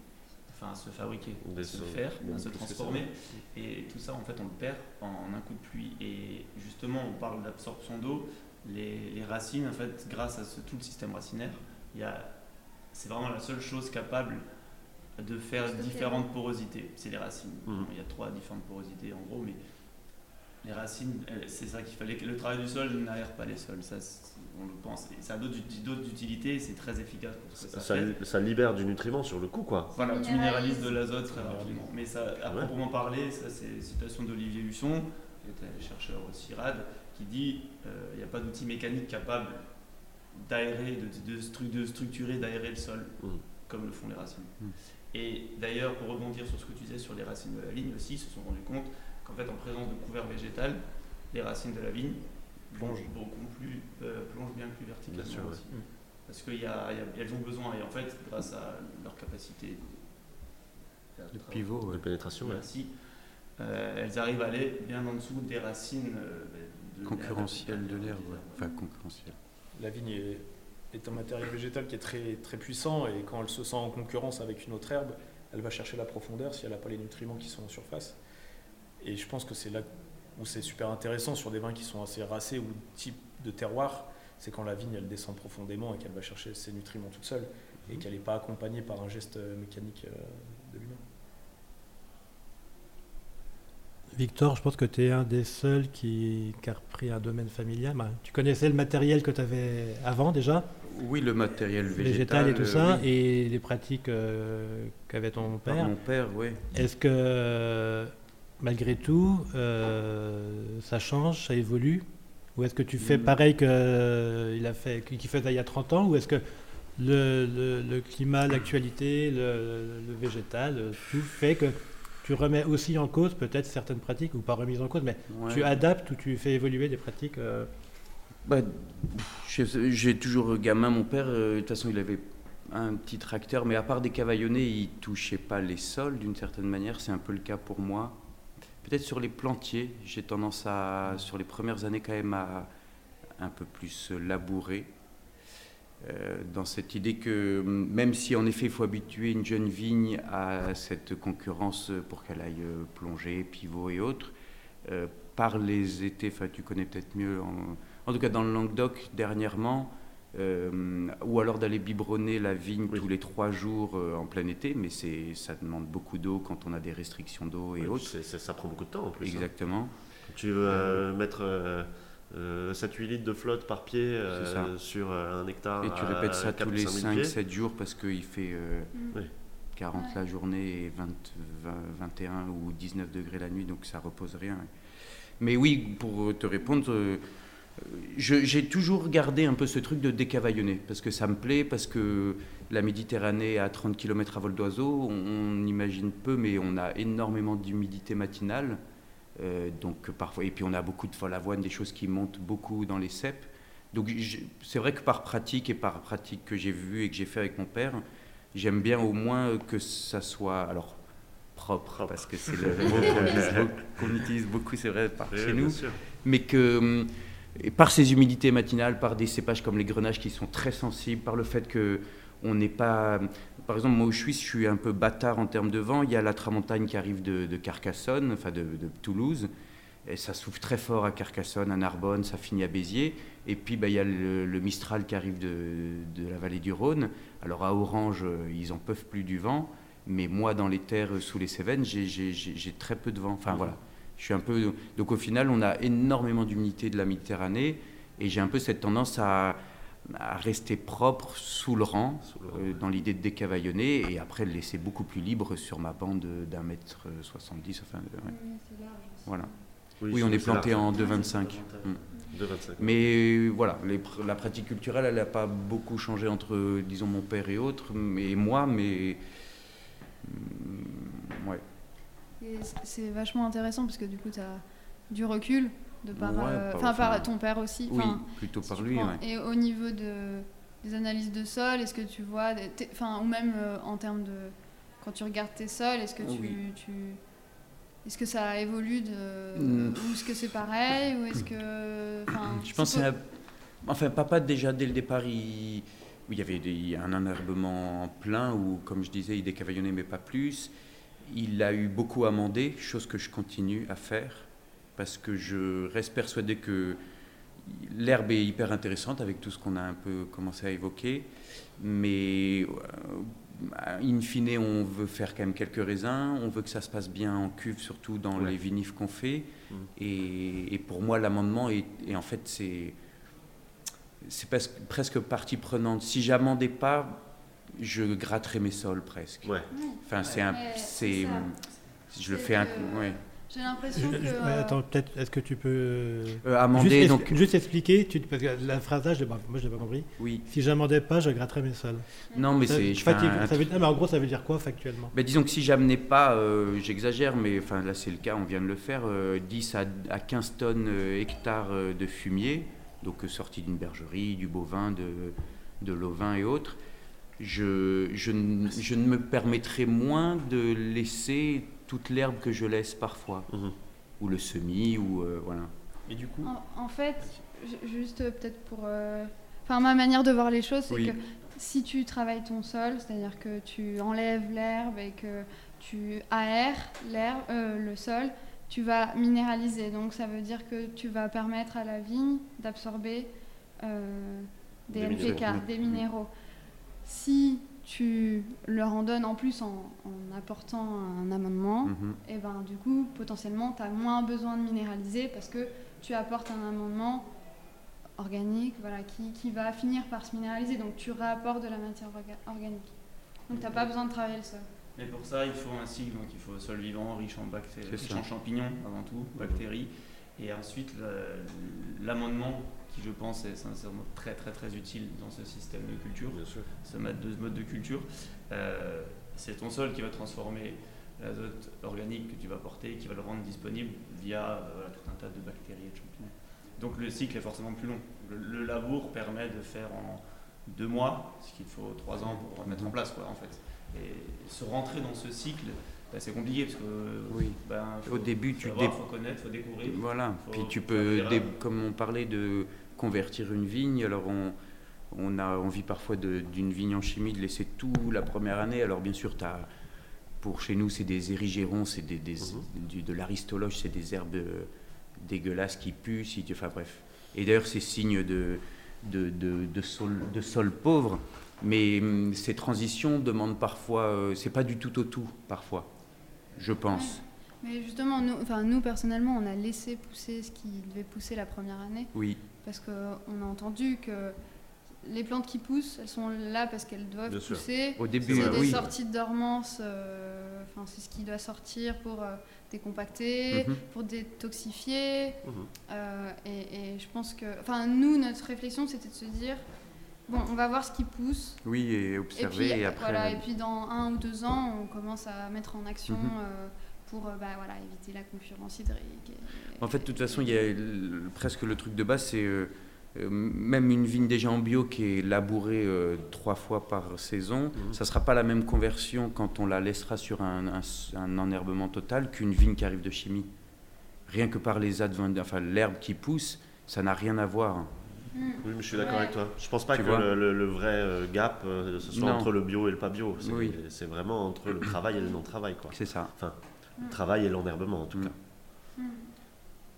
enfin à se fabriquer, à se faire, à se transformer. Et tout ça, en fait, on le perd en un coup de pluie. Et justement, on parle d'absorption d'eau les, racines, en fait, grâce à tout le système racinaire, c'est vraiment la seule chose capable de faire différentes porosités. C'est les racines. Mhm. Il y a trois différentes porosités en gros, mais les racines, c'est ça qu'il fallait. Le travail du sol n'aère pas les sols, ça, on le pense. ça a d'autres utilités, c'est très efficace pour ce que ça, ça, libère du nutriment sur le coup, quoi. Voilà, tu minéralises de l'azote très rapidement. Mais ça, à proprement parler, ça c'est citation d'Olivier Husson, qui était chercheur au CIRAD, qui dit il euh, n'y a pas d'outil mécanique capable d'aérer, de, de, structurer, d'aérer le sol, mm. comme le font les racines. Mm. Et d'ailleurs, pour rebondir sur ce que tu disais sur les racines de la vigne aussi, ils se sont rendus compte qu'en fait, en présence de couvert végétal, les racines de la vigne plongent beaucoup plus, euh, plongent bien plus verticalement aussi. Parce qu'elles ont besoin, et en fait, grâce à leur capacité de pivot, de pénétration, merci, euh, elles arrivent à aller bien en dessous des racines concurrentiel de l'herbe, enfin concurrentiel. La vigne est, un matériau végétal qui est très, très puissant et quand elle se sent en concurrence avec une autre herbe, elle va chercher la profondeur si elle n'a pas les nutriments qui sont en surface. Et je pense que c'est là où c'est super intéressant sur des vins qui sont assez racés ou type de terroir, c'est quand la vigne elle descend profondément et qu'elle va chercher ses nutriments toute seule et qu'elle n'est pas accompagnée par un geste mécanique de l'humain. Victor, je pense que tu es un des seuls qui, a repris un domaine familial. Bah, tu connaissais le matériel que tu avais avant déjà Oui, le matériel végétal. et tout ça, et les pratiques euh, qu'avait ton père. mon père, oui. Est-ce que malgré tout, euh, ça change, ça évolue? Ou est-ce que tu fais mm. pareil qu'il a fait, qu'il faisait il y a 30 ans? Ou est-ce que le, climat, l'actualité, le, le, végétal, tout fait que tu remets aussi en cause peut-être certaines pratiques, ou pas remise en cause, mais tu adaptes ou tu fais évoluer des pratiques euh bah, J'ai toujours gamin, mon père, euh, de toute façon il avait un petit tracteur, mais à part des cavaillonnés, il touchait pas les sols d'une certaine manière, c'est un peu le cas pour moi. Peut-être sur les plantiers, j'ai tendance à, sur les premières années quand même, à un peu plus labourer. Euh, dans cette idée que même si en effet il faut habituer une jeune vigne à cette concurrence pour qu'elle aille euh, plonger, pivot et autres, euh, par les étés, enfin tu connais peut-être mieux, en, tout cas dans le Languedoc dernièrement, ou alors d'aller biberonner la vigne tous les trois jours en plein été, mais ça demande beaucoup d'eau quand on a des restrictions d'eau et autres. Ça prend beaucoup de temps en plus. Hein. Exactement. Tu veux mettre 7-8 euh, litres de flotte par pied euh, sur euh, un hectare. Et tu répètes ça tous les 5-7 jours parce qu'il fait 40 la journée et 20, 21 ou 19 degrés la nuit, donc ça repose rien. Mais oui, pour te répondre, j'ai toujours gardé un peu ce truc de décavaillonner, parce que ça me plaît, parce que la Méditerranée à 30 km à vol d'oiseau, on, imagine peu, mais on a énormément d'humidité matinale. Euh, donc parfois, et puis on a beaucoup de folle avoine, des choses qui montent beaucoup dans les cèpes. Donc c'est vrai que par pratique et par pratique que j'ai vu et que j'ai fait avec mon père, j'aime bien au moins que ça soit alors propre, parce que c'est le mot qu'on utilise beaucoup, c'est vrai, par chez nous, mais que par ces humidités matinales, par des cépages comme les grenages qui sont très sensibles, par le fait que on n'est pas par exemple, moi où je suis, je suis un peu bâtard en termes de vent. Il y a la tramontagne qui arrive de, Carcassonne, enfin de, Toulouse. Et ça souffle très fort à Carcassonne, à Narbonne, ça finit à Béziers. Et puis bah, il y a le, Mistral qui arrive de, la vallée du Rhône. Alors à Orange, ils en peuvent plus du vent. Mais moi, dans les terres sous les Cévennes, j'ai très peu de vent. Enfin voilà. Je suis un peu. Donc au final, on a énormément d'humidité de la Méditerranée. Et j'ai un peu cette tendance à, à rester propre sous le rang, euh, dans l'idée de décavaillonner, et après le laisser beaucoup plus libre sur ma bande d'un mètre 70. Enfin, Voilà. Oui, on est planté en 2,25. Mm. Mais voilà, la pratique culturelle, elle n'a pas beaucoup changé entre, disons, mon père et autres, et moi, mais. Mm, ouais. C'est vachement intéressant parce que du coup, tu as du recul de par, euh, enfin, par ton père aussi. Oui, plutôt par lui. Et au niveau de, des analyses de sol, est-ce que tu vois, enfin, ou même euh, en termes de, quand tu regardes tes sols, est-ce que tu, tu est-ce que ça évolue de, mm. ou est-ce que c'est pareil, ou est-ce que, je pense, que enfin, papa déjà dès le départ, il, il y avait des, un enherbement plein où, comme je disais, il décavaillonnait mais pas plus. Il a eu beaucoup amendé, chose que je continue à faire parce que je reste persuadé que l'herbe est hyper intéressante avec tout ce qu'on a un peu commencé à évoquer, mais euh, in fine, on veut faire quand même quelques raisins, on veut que ça se passe bien en cuve, surtout dans les vinifs qu'on fait. Mm. Et, pour moi, l'amendement est, en fait, c'est c'est presque, partie prenante. Si j'amendais pas, je gratterais mes sols presque. Enfin, c'est un, c'est, je le fais un, ouais. J'ai l'impression que. Euh, attends, peut-être, est-ce que tu peux. Euh, amender, juste, donc. Juste expliquer, tu, parce que la phrase là, je moi je l'ai pas compris. Oui. Si j'amendais pas, je gratterais mes sols. Non, mais c'est. Je fatigue. Ça veut, mais en gros, ça veut dire quoi factuellement? Ben, Disons que si j'amenais pas, euh, j'exagère, mais enfin là c'est le cas, on vient de le faire, 10 à, à, 15 tonnes hectares de fumier, donc sorti d'une bergerie, du bovin, de, de l'ovin et autres. Je, je, je ne me permettrai moins de laisser toute l'herbe que je laisse parfois, mhm. ou le semis, ou euh, voilà. Et du coup En, fait, juste peut-être pour. Euh, enfin, ma manière de voir les choses, c'est que si tu travailles ton sol, c'est-à-dire que tu enlèves l'herbe et que tu aères l'herbe, euh, le sol, tu vas minéraliser. Donc ça veut dire que tu vas permettre à la vigne d'absorber euh, des, Des NPK, minéraux. des minéraux. Si tu leur en donnes en plus en, en apportant un amendement, Mhm. et ben du coup potentiellement tu as moins besoin de minéraliser parce que tu apportes un amendement organique voilà, qui, qui va finir par se minéraliser. Donc tu réapportes de la matière orga- organique. Donc tu n'as pas besoin de travailler le sol. Mais pour ça, il faut un cycle, donc il faut sol vivant, riche en, riche en champignons avant tout, bactéries, et ensuite l'amendement qui je pense est sincèrement très très très utile dans ce système de culture, Bien sûr. ce mode de, mode de culture. Euh, c'est ton sol qui va transformer l'azote organique que tu vas porter, qui va le rendre disponible via euh, tout un tas de bactéries et de champignons. Donc le cycle est forcément plus long. Le, le labour permet de faire en deux mois ce qu'il faut trois ans pour mettre en place, quoi, en fait. Et se rentrer dans ce cycle, bah, c'est compliqué parce que Oui. ben, Au début, tu savoir, dé- faut connaître, faut découvrir. Voilà, Faut puis tu peux, dé- comme on parlait de convertir une vigne, alors on, on a envie parfois d'une vigne en chimie de laisser tout la première année. Alors bien sûr, as, pour chez nous, c'est des érigérons, c'est des, des- Mhm. du- de l'aristologe, c'est des herbes euh, dégueulasses qui puent, si tu, enfin bref. Et d'ailleurs, c'est signe de, de, de, de sol, de sol pauvre. Mais hum, ces transitions demandent parfois, euh, c'est pas du tout au tout, parfois, je pense. Mais justement, nous, enfin, nous personnellement, on a laissé pousser ce qui devait pousser la première année Oui, parce qu'on a entendu que les plantes qui poussent, elles sont là parce qu'elles doivent Bien sûr. pousser. au début, C'est des oui. sorties de dormance, euh, enfin, c'est ce qui doit sortir pour euh, décompacter, Mhm. pour détoxifier. Mhm. Euh, et, et je pense que. Enfin, nous, notre réflexion, c'était de se dire bon, on va voir ce qui pousse. Oui, et Et observer, puis, et, après. voilà, et puis dans un ou deux ans, on commence à mettre en action Mhm. euh, pour euh, bah, voilà, éviter la concurrence hydrique. et- En fait, de toute façon, il y a le- presque le truc de base, c'est euh, euh, même une vigne déjà en bio qui est labourée euh, trois fois par saison, Mhm. ça ne sera pas la même conversion quand on la laissera sur un, un- un enherbement total qu'une vigne qui arrive de chimie. Rien que par les advent, enfin l'herbe qui pousse, ça n'a rien à voir. Mm. Oui, mais je suis d'accord Ouais. avec toi. Je pense pas Tu que le, le- le vrai euh, gap euh, ce soit Non. entre le bio et le pas bio. C'est Oui. c'est vraiment entre le travail et le non-travail. quoi. C'est ça. Le travail et l'enherbement en tout Mm. cas. Mm.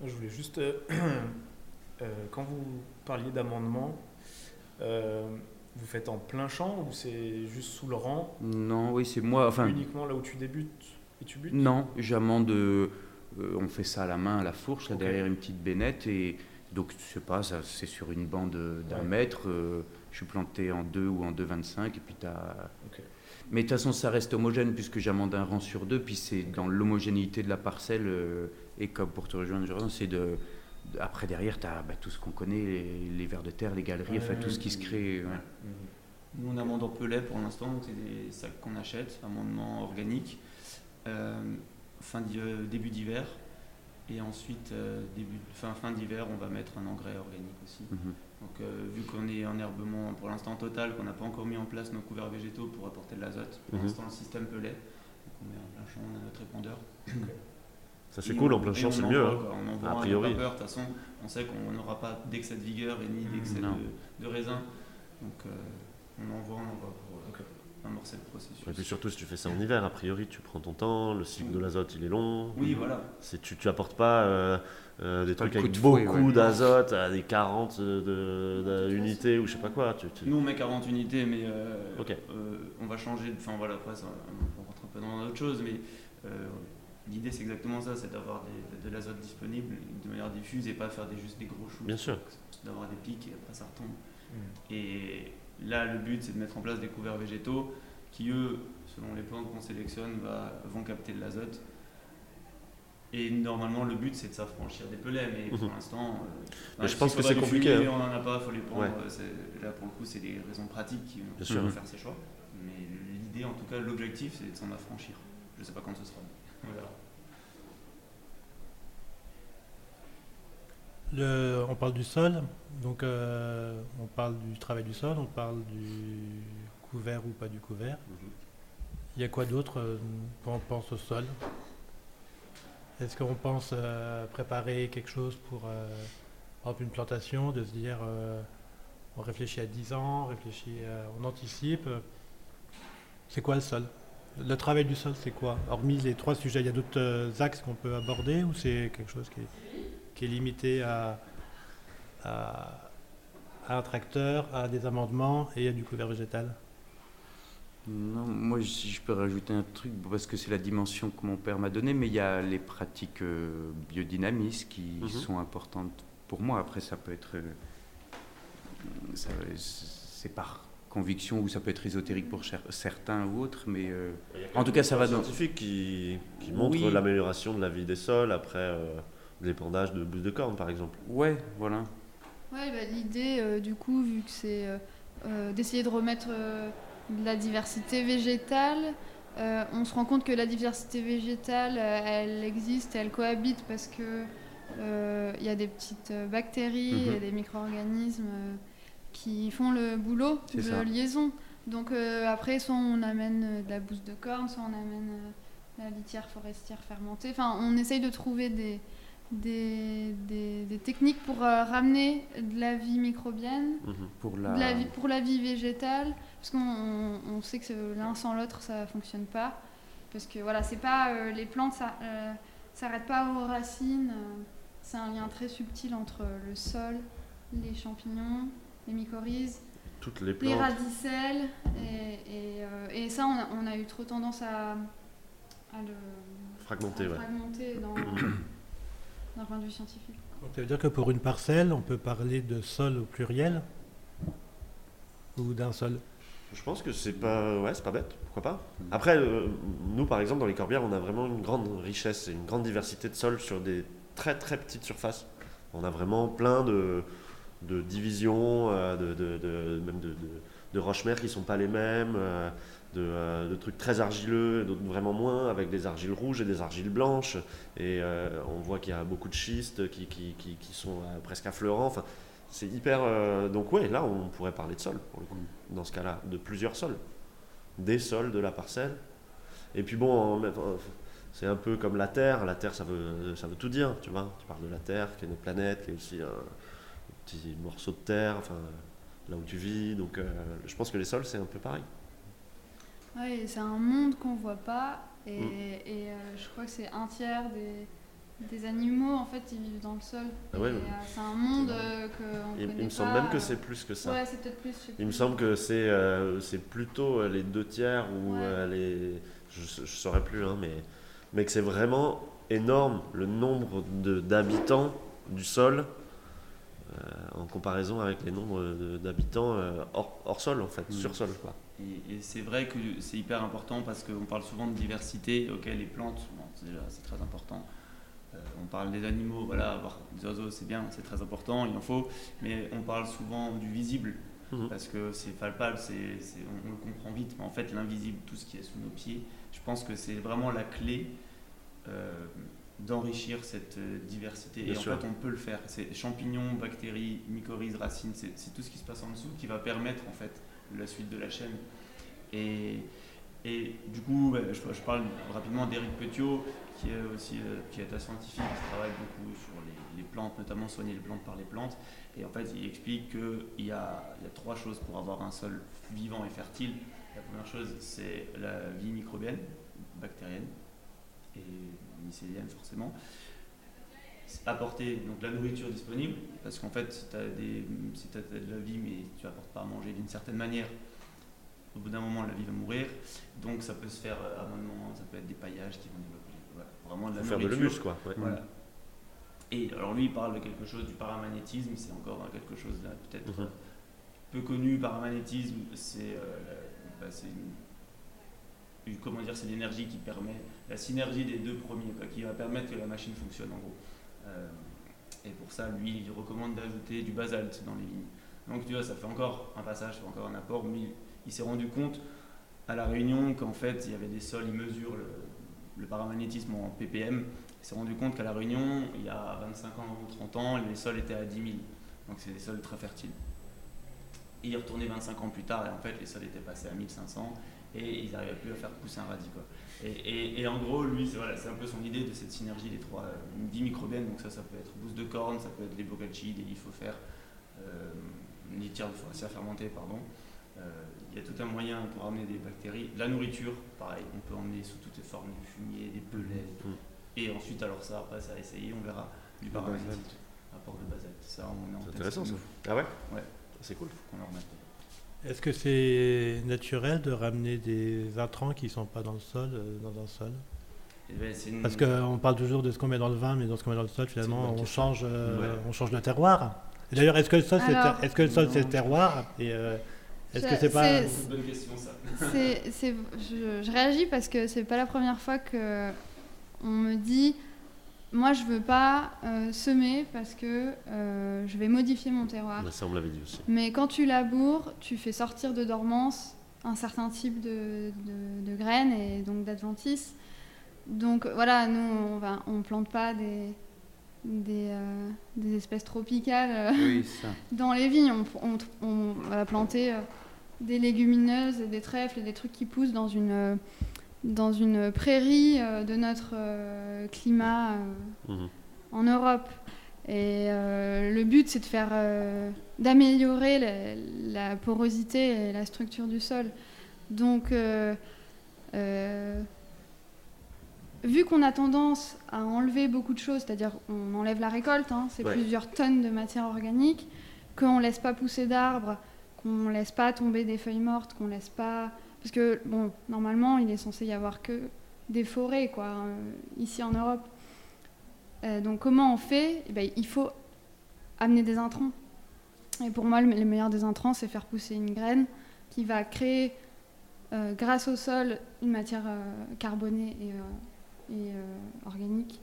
Je voulais juste, euh, euh, quand vous parliez d'amendement, euh, vous faites en plein champ ou c'est juste sous le rang, Non, oui, c'est moi. Enfin, uniquement là où tu débutes et tu butes? Non, j'amende. on fait ça à la main, à la fourche, là, derrière une petite bénette. Et donc, je sais pas, c'est sur une bande d'un Ouais. mètre. euh, je suis planté en 2 ou en 2,25. Et puis, t'as. Ok. Mais de toute façon, ça reste homogène puisque j'amende un rang sur deux. Puis, c'est dans l'homogénéité de la parcelle. euh, et comme pour te rejoindre, c'est de. Après, derrière, tu as tout ce qu'on connaît les, les vers de terre, les galeries, enfin, Ouais, tout ce qui se crée. ouais. Nous, on amende en pellet pour l'instant, donc c'est des sacs qu'on achète, amendement organique, euh, fin euh, début d'hiver. Et ensuite, euh, début, fin, fin d'hiver, on va mettre un engrais organique aussi. Mhm. Donc, euh, vu qu'on est en herbement pour l'instant total, qu'on n'a pas encore mis en place nos couverts végétaux pour apporter de l'azote, pour Mhm. l'instant, le système pellet. Donc, on met en plein champ, on a notre répandeur. Ça c'est cool, on- en plein champ on c'est mieux. hein. On envoie A un priori. développeur, de toute façon, on sait qu'on n'aura pas d'excès de vigueur et ni d'excès de, de raisin. Donc euh, on envoie, on envoie pour euh, amorcer le processus. Et puis surtout si tu fais ça en hiver, a priori tu prends ton temps, le cycle de l'azote il est long. Oui, voilà. C'est- Tu, tu apportes pas euh, euh, des Pas trucs avec de fouet, beaucoup ouais. d'azote à des 40 de, unités ou je sais pas quoi. Tu, tu- Nous on met 40 unités, mais euh, Ok. euh, on va changer. de- Enfin voilà, après ça, on rentre un peu dans autre chose, mais euh, l'idée c'est exactement ça, c'est d'avoir des- de, l'azote disponible de manière diffuse et pas faire des, juste des gros shoots. Bien sûr. D'avoir des pics et après ça retombe. Mhm. Et là, le but, c'est de mettre en place des couverts végétaux qui, eux, selon les plantes qu'on sélectionne, va- vont capter de l'azote. Et normalement, le but, c'est de s'affranchir des pelets, mais pour Mhm. l'instant. euh, bah, je pense que c'est compliqué, fumier, hein. on n'en a pas, il faut les prendre. Ouais. euh, Là, pour le coup, c'est des raisons pratiques qui Bien vont faire ces choix. Mais l'idée, en tout cas, l'objectif, c'est de s'en affranchir. Je ne sais pas quand ce sera. On Le- on parle du sol, donc euh, on parle du travail du sol, on parle du couvert ou pas du couvert. Mhm. Il y a quoi d'autre euh, quand on pense au sol? Est-ce qu'on pense euh, préparer quelque chose pour par exemple une plantation, de se dire on réfléchit à 10 ans, on, réfléchit on anticipe. C'est quoi le sol? Le travail du sol, c'est quoi? Hormis les trois sujets, il y a d'autres axes qu'on peut aborder ou c'est quelque chose qui est, limité à, à, un tracteur, à des amendements et à du couvert végétal non, moi si je peux rajouter un truc, parce que c'est la dimension que mon père m'a donnée, mais il y a les pratiques euh, biodynamistes qui mhm. sont importantes pour moi. Après, ça peut être. Euh, c'est par conviction ou ça peut être ésotérique pour certains ou autres, mais euh, en tout cas, ça va dans. scientifique qui, qui montre l'amélioration de la vie des sols après l'épandage de bousses de cornes, par exemple. Ouais, voilà. Ouais, bah, l'idée, du coup, vu que c'est d'essayer de remettre de la diversité végétale. Euh, on se rend compte que la diversité végétale, euh, elle existe, elle cohabite parce que euh, il y a des petites bactéries et mhm. des micro-organismes qui font le boulot de liaison. Donc après, soit on amène de la bouse de corne, soit on amène la litière forestière fermentée. Enfin, on essaye de trouver des, des, des, techniques pour ramener de la vie microbienne, mhm. pour, la... la vie, pour la vie végétale, parce qu'on on sait que l'un sans l'autre, ça fonctionne pas. Parce que voilà, c'est pas euh, les plantes, ça euh, s'arrêtent pas aux racines. Euh, c'est un lien très subtil entre le sol, les champignons, les mycorhizes, toutes les, plantes. les radicelles. Et, et, ça, on a, on a, eu trop tendance à, à le fragmenter, fragmenter dans, d'un point de vue scientifique. Donc, ça veut dire que pour une parcelle, on peut parler de sol au pluriel ou d'un sol? Je pense que c'est pas, ouais, c'est pas bête, pourquoi pas. Après, euh, nous par exemple dans les Corbières, on a vraiment une grande richesse et une grande diversité de sols sur des très très petites surfaces. On a vraiment plein de, de divisions, euh, de, de, même de, de, roches-mères qui sont pas les mêmes, euh, de, trucs très argileux, d'autres vraiment moins, avec des argiles rouges et des argiles blanches. Et on voit qu'il y a beaucoup de schistes qui, qui, qui, qui sont presque affleurants. Enfin, c'est hyper. Euh, donc, ouais, là, on pourrait parler de sol, pour le coup, dans ce cas-là, de plusieurs sols. Des sols de la parcelle. Et puis, bon, c'est un peu comme la Terre. La Terre, ça veut, ça veut tout dire, tu vois. Tu parles de la Terre, qui est une planète, qui est aussi un, petit morceau de terre, enfin, là où tu vis. Donc, euh, je pense que les sols, c'est un peu pareil. Oui, c'est un monde qu'on voit pas. Et, mm. et euh, je crois que c'est un tiers des des animaux, en fait, ils vivent dans le sol. Ah euh, c'est un monde que il, il me semble même que c'est plus que ça. Ouais, c'est peut-être plus. Il me semble que c'est c'est plutôt les deux tiers ou les. Je ne saurais plus, hein, mais, mais que c'est vraiment énorme le nombre d'habitants du sol en comparaison avec les nombres d'habitants hors, hors, sol, en fait, mm. sur sol. Quoi. Et, c'est vrai que c'est hyper important parce qu'on parle souvent de diversité, ok, les plantes, c'est très important. Euh, on parle des animaux, voilà, avoir des oiseaux c'est bien, c'est très important, il en faut, mais on parle souvent du visible, mhm. parce que c'est palpable, on, le comprend vite, mais en fait l'invisible, tout ce qui est sous nos pieds, je pense que c'est vraiment la clé euh, d'enrichir cette euh, diversité. et en fait on peut le faire, c'est champignons, bactéries, mycorhizes, racines, c'est, tout ce qui se passe en dessous qui va permettre en fait la suite de la chaîne. Et, et du coup, je, parle rapidement d'Éric Petiot, qui est aussi euh, qui est un scientifique, qui travaille beaucoup sur les, plantes, notamment soigner les plantes par les plantes. Et en fait, il explique qu'il y y a trois choses pour avoir un sol vivant et fertile. La première chose, c'est la vie microbienne, bactérienne et mycélienne forcément. Apporter donc la nourriture disponible, parce qu'en fait, si tu as, si as de la vie mais tu n'apportes pas à manger d'une certaine manière, au bout d'un moment, la vie va mourir. Donc ça peut se faire à un moment, ça peut être des paillages qui vont développer vraiment de la faire de l'humus, quoi. Et alors lui, il parle de quelque chose du paramagnétisme, c'est encore quelque chose là peut-être mhm. peu connu. Paramagnétisme, c'est euh, bah, comment dire, c'est l'énergie qui permet la synergie des deux premiers, qui va permettre que la machine fonctionne en gros. Euh, et pour ça, lui, il recommande d'ajouter du basalte dans les lignes. Donc tu vois, ça fait encore un passage, fait encore un apport, mais il s'est rendu compte à La Réunion qu'en fait, il y avait des sols, il mesure le, paramagnétisme en ppm. Il s'est rendu compte qu'à La Réunion, il y a 25 ans ou 30 ans, les sols étaient à 10 000. Donc c'est des sols très fertiles. il est retourné 25 ans plus tard et en fait, les sols étaient passés à 1500 et ils n'arrivaient plus à faire pousser un radis. Quoi. Et, en gros, lui, c'est voilà, un peu son idée de cette synergie des trois, une vie microbienne. Donc ça, ça peut être bouse de corne, ça peut être des bocacci, des lithofères. Euh, litière de forestière fermentée, pardon. Il y a tout un moyen pour amener des bactéries. La nourriture, pareil, on peut emmener sous toutes les formes, du fumier, des pelets. Mm. Et ensuite, alors ça, après, ça a essayé, on verra du basalte. Apport de basalte. Ça, on est en C'est intéressant ça. Ah ouais Ouais. C'est cool. qu'on le remette. Est-ce que c'est naturel de ramener des intrants qui ne sont pas dans le sol, euh, dans un sol? Eh ben, une... Parce qu'on parle toujours de ce qu'on met dans le vin, mais dans ce qu'on met dans le sol, finalement, on change, euh, on change le terroir. D'ailleurs, est-ce que le sol, c'est, est-ce que le sol, c'est terroir Et euh, est-ce que c'est pas C'est une bonne question ça. C'est, je, je, réagis parce que c'est pas la première fois que on me dit moi, je veux pas euh, semer parce que euh, je vais modifier mon terroir. ça, on l'avait dit aussi. Mais quand tu laboures, tu fais sortir de dormance un certain type de, graines et donc d'adventices. Donc voilà, nous, on ne plante pas des, des, euh, espèces tropicales dans les vignes. On, on va planter des légumineuses, des trèfles et des trucs qui poussent dans une dans une prairie euh, de notre euh, climat euh, mhm. en Europe. Et le but, c'est de faire, d'améliorer la, porosité et la structure du sol. Donc, vu qu'on a tendance à enlever beaucoup de choses, c'est-à-dire on enlève la récolte, hein, c'est plusieurs tonnes de matière organique, qu'on ne laisse pas pousser d'arbres, qu'on ne laisse pas tomber des feuilles mortes, qu'on ne laisse pas parce que, bon, normalement, il est censé y avoir que des forêts, quoi, euh, ici en Europe. Euh, donc, comment on fait? Eh ben, Il faut amener des intrants. Et pour moi, le, meilleur des intrants, c'est faire pousser une graine qui va créer, euh, grâce au sol, une matière carbonée et, organique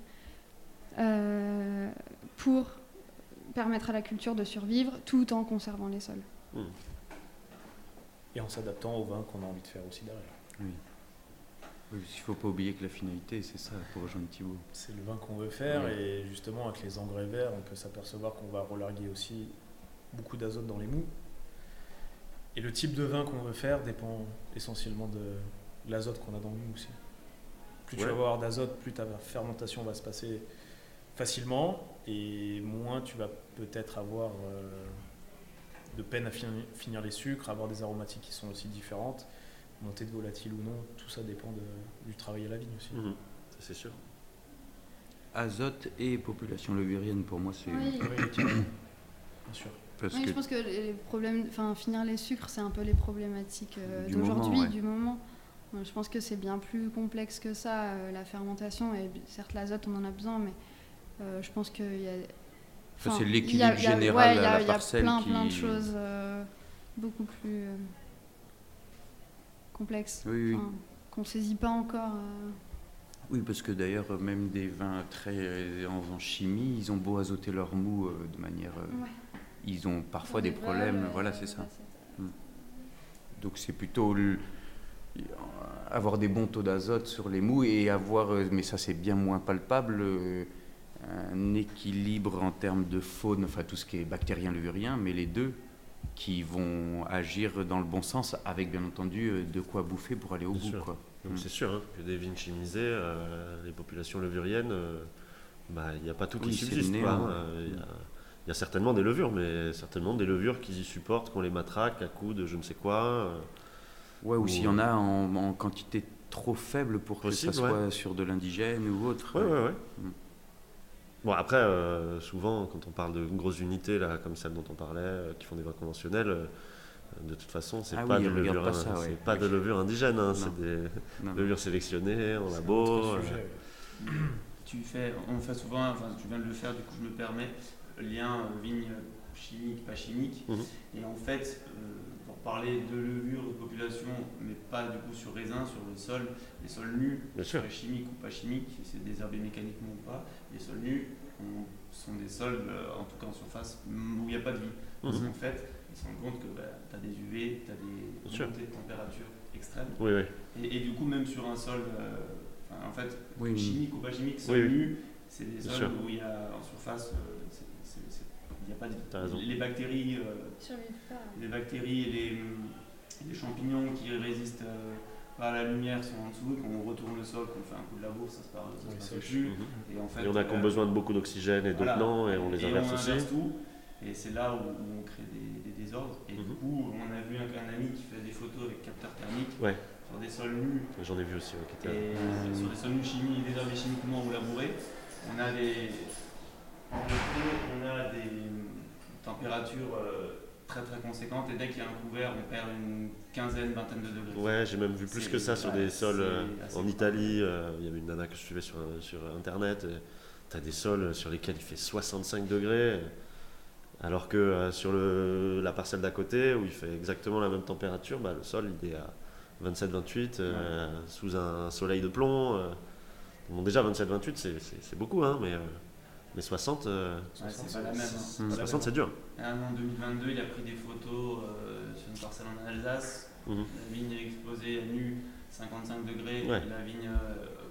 pour permettre à la culture de survivre tout en conservant les sols. Mmh et en s'adaptant au vin qu'on a envie de faire aussi derrière. Oui. il ne faut pas oublier que la finalité, c'est ça, pour rejoindre Thibault. C'est le vin qu'on veut faire, et justement, avec les engrais verts, on peut s'apercevoir qu'on va relarguer aussi beaucoup d'azote dans les mous. Et le type de vin qu'on veut faire dépend essentiellement de l'azote qu'on a dans le mou aussi. Plus tu vas avoir d'azote, plus ta fermentation va se passer facilement, et moins tu vas peut-être avoir. Euh, de peine à finir, les sucres, avoir des aromatiques qui sont aussi différentes, monter de volatile ou non, tout ça dépend du travail à la vigne aussi. Mhm. c'est sûr. Azote et population levurienne, pour moi, c'est. Oui. bien sûr. oui, je pense que les problèmes, enfin, finir les sucres, c'est un peu les problématiques euh, d'aujourd'hui, du moment. Je pense que c'est bien plus complexe que ça, euh, la fermentation. Et certes, l'azote, on en a besoin, mais euh, je pense qu'il y a c'est l'équilibre général à la parcelle. Il y a plein, plein de choses euh, beaucoup plus euh, complexes qu'on ne saisit pas encore. Euh. Oui, parce que d'ailleurs, même des vins très en, chimie, ils ont beau azoter leur mou de manière. Ils ont parfois des, problèmes. voilà, c'est ça. Hmm. Donc c'est plutôt avoir des bons taux d'azote sur les mous et avoir, mais ça c'est bien moins palpable un équilibre en termes de faune, enfin tout ce qui est bactérien, levurien, mais les deux qui vont agir dans le bon sens avec bien entendu euh, de quoi bouffer pour aller au bout. Mm. C'est sûr hein, que des vignes chimisées, euh, les populations levuriennes, euh, bah, il n'y a pas tout qui subsiste. Hein. Il y, a certainement des levures, mais certainement des levures qui y supportent qu'on les matraque à coups de je ne sais quoi. ouais, ou, s'il y en a en, quantité trop faible pour que ça soit sur de l'indigène ou autre. Ouais, ouais, ouais. Mm. Bon, après, euh, souvent, quand on parle de grosses unités, là, comme celles dont on parlait, euh, qui font des vins conventionnels, euh, de toute façon, c'est ah pas, de levure, pas, de levure indigène, hein, c'est des levures sélectionnées en labo. Tu fais, on fait souvent, enfin, tu viens de le faire, du coup, je me permets, lien vigne chimique, pas chimique. Mhm. Et en fait, parler de levure, de population, mais pas du coup sur raisin, sur le sol, les sols nus, chimiques ou pas chimiques, c'est désherbé mécaniquement ou pas, les sols nus sont des sols, euh, en tout cas en surface, où il n'y a pas de vie. Parce qu'en fait, ils se rendent compte que bah, tu as des UV, tu as des montées de température extrêmes. Oui, oui. Et, du coup, même sur un sol, euh, en fait, chimique ou pas chimique, sol nu, c'est des sols où il y a en surface, euh, il n'y a pas de vie. Les bactéries, les bactéries et les, les, champignons qui résistent la lumière sont en dessous, quand on retourne le sol, qu'on fait un coup de labour, ça se passe, ça se passe plus. Et, en fait, il y en a qui ont euh, besoin de beaucoup d'oxygène et d'autres non, et on les inverse aussi. tout. Et c'est là où, on crée des, désordres. Et du mhm. coup, on a vu un, ami qui fait des photos avec capteur thermique sur des sols nus. J'en ai vu aussi. et sur des sols nus chimiques, désordres chimiquement ou labourés. On a des, on a des températures euh, très très conséquentes et dès qu'il y a un couvert, on perd une quinzaine, vingtaine de degrés. Ouais, j'ai même vu plus que ça sur des sols euh, en Italie. Euh, il y avait une nana que je suivais sur, sur internet. Tu as des sols sur lesquels il fait 65 degrés. Alors que euh, sur le, la parcelle d'à côté, où il fait exactement la même température, bah, le sol il est à 27-28 euh, sous un soleil de plomb. Bon, déjà 27-28 c'est beaucoup, hein, mais, mais 60, c'est pas 60 hein. c'est dur. en 2022, il a pris des photos sur une parcelle en Alsace. Mhm. La vigne est exposée à nu 55 degrés, la vigne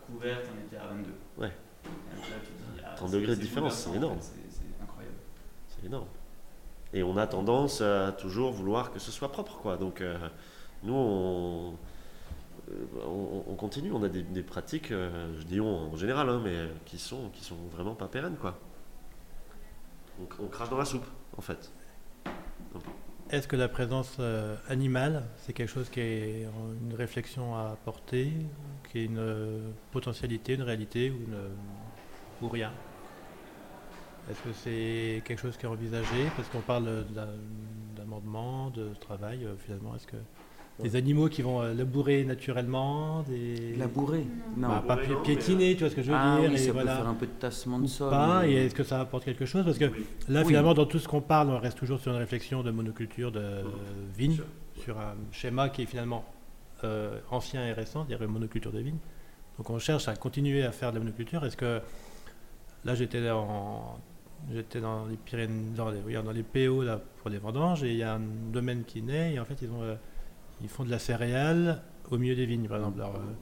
couverte, on était à 22. Ouais. 30 degrés de différence, c'est énorme. C'est incroyable. C'est énorme. Et on a tendance à toujours vouloir que ce soit propre. Quoi. Donc euh, nous, on, euh, on, continue, on a des, pratiques, euh, je dis en général, hein, mais qui sont, qui sont vraiment pas pérennes. Quoi. On, crache dans la soupe, en fait. Est-ce que la présence animale, c'est quelque chose qui est une réflexion à apporter, qui est une potentialité, une réalité ou, ou rien? Est-ce que c'est quelque chose qui est envisagé? Parce qu'on parle d'amendement, de travail, euh, finalement. Est-ce que des animaux qui vont euh, labourer naturellement des... Labourer Non. Bah, pas piétiner, tu vois ce que je veux ah, dire oui, ça peut faire un peu de tassement de sol. Pas, et est-ce que ça apporte quelque chose? Parce que là, finalement, dans tout ce qu'on parle, on reste toujours sur une réflexion de monoculture de vignes, sur un schéma qui est finalement euh, ancien et récent, c'est-à-dire monoculture de vignes. Donc on cherche à continuer à faire de la monoculture. Est-ce que là, j'étais en J'étais dans les Pyrénées, dans les, dans les PO là, pour des vendanges, et il y a un domaine qui naît, et en fait, ils, ont, euh, ils font de la céréale au milieu des vignes, par exemple. Alors, euh,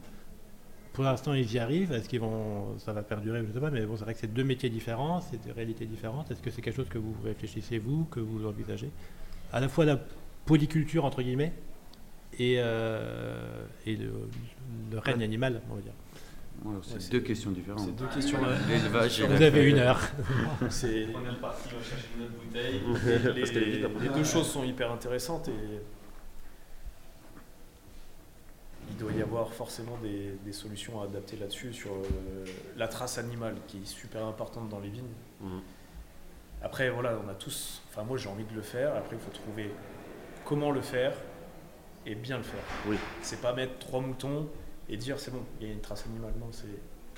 pour l'instant, ils y arrivent. Est-ce qu'ils vont, ça va perdurer, je ne sais pas, mais bon, c'est vrai que c'est deux métiers différents, c'est des réalités différentes. Est-ce que c'est quelque chose que vous réfléchissez, vous, que vous envisagez? À la fois la polyculture, entre guillemets, et, euh, et le, le, règne animal, on va dire c'est deux questions différentes. C'est deux questions. L'élevage. Vous avez une heure. c'est. On est parti, on chercher une autre bouteille. les, les deux choses sont hyper intéressantes et il doit y avoir forcément des, des solutions à adapter là-dessus sur euh, la trace animale qui est super importante dans les vignes. Mhm. Après, voilà, on a tous. Enfin, moi, j'ai envie de le faire. Après, il faut trouver comment le faire et bien le faire. Oui. C'est pas mettre trois moutons et dire c'est bon, il y a une trace animale. Non, c'est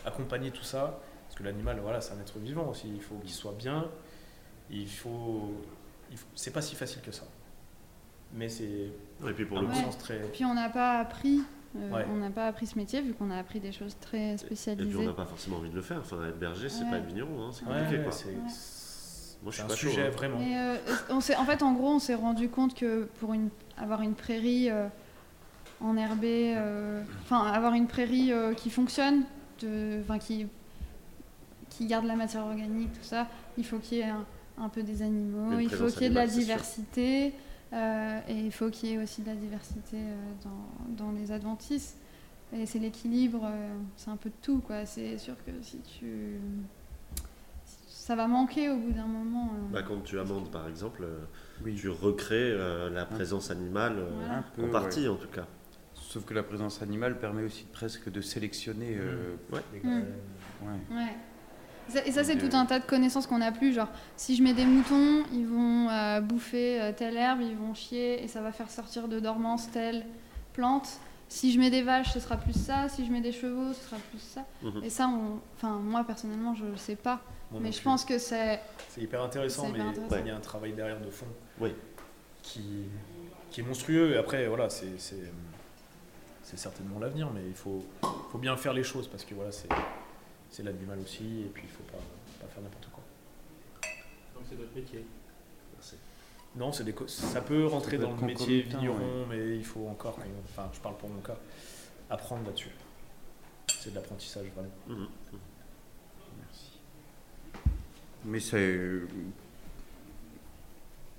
accompagner tout ça, parce que l'animal, voilà, c'est un être vivant aussi, il faut qu'il soit bien, il faut, c'est pas si facile que ça. Mais c'est et puis pour le sens très. Puis on n'a pas appris. Euh, on n'a pas appris ce métier vu qu'on a appris des choses très spécialisées. Et puis on n'a pas forcément envie de le faire. Enfin, être berger, c'est pas être vigneron, hein, c'est compliqué. quoi. Moi, je suis un pas sujet hein. vraiment. Euh, on en fait, en gros, on s'est rendu compte que pour une, avoir une prairie euh, enherber, euh, enfin avoir une prairie euh, qui fonctionne, enfin qui, qui garde la matière organique, tout ça, il faut qu'il y ait un, peu des animaux, il faut qu'il y ait de la diversité, euh, et il faut qu'il y ait aussi de la diversité dans, dans, les adventices. Et c'est l'équilibre, c'est un peu de tout, quoi. C'est sûr que si tu ça va manquer au bout d'un moment. Bah, quand tu amendes, par exemple, tu recrées la présence animale, en partie en tout cas. Sauf que la présence animale permet aussi presque de sélectionner. Euh, mmh. ouais. Et ça, c'est tout un tas de connaissances qu'on n'a plus. Genre, si je mets des moutons, ils vont euh, bouffer euh, telle herbe, ils vont chier, et ça va faire sortir de dormance telle plante. Si je mets des vaches, ce sera plus ça. Si je mets des chevaux, ce sera plus ça. Mmh. Et ça, on... enfin, moi, personnellement, je ne sais pas. mais je pense que c'est... C'est hyper intéressant, mais il y a un travail derrière de fond oui. qui, qui est monstrueux. Et après, voilà, c'est c'est certainement l'avenir, mais il faut, faut bien faire les choses parce que voilà, c'est l'animal aussi, et puis il ne faut pas, pas faire n'importe quoi. Donc c'est votre métier Non, des ça peut rentrer dans le métier vigneron, mais il faut encore, enfin je parle pour mon cas, apprendre là-dessus. C'est de l'apprentissage vraiment. Mmh, mmh. Merci. Mais c'est.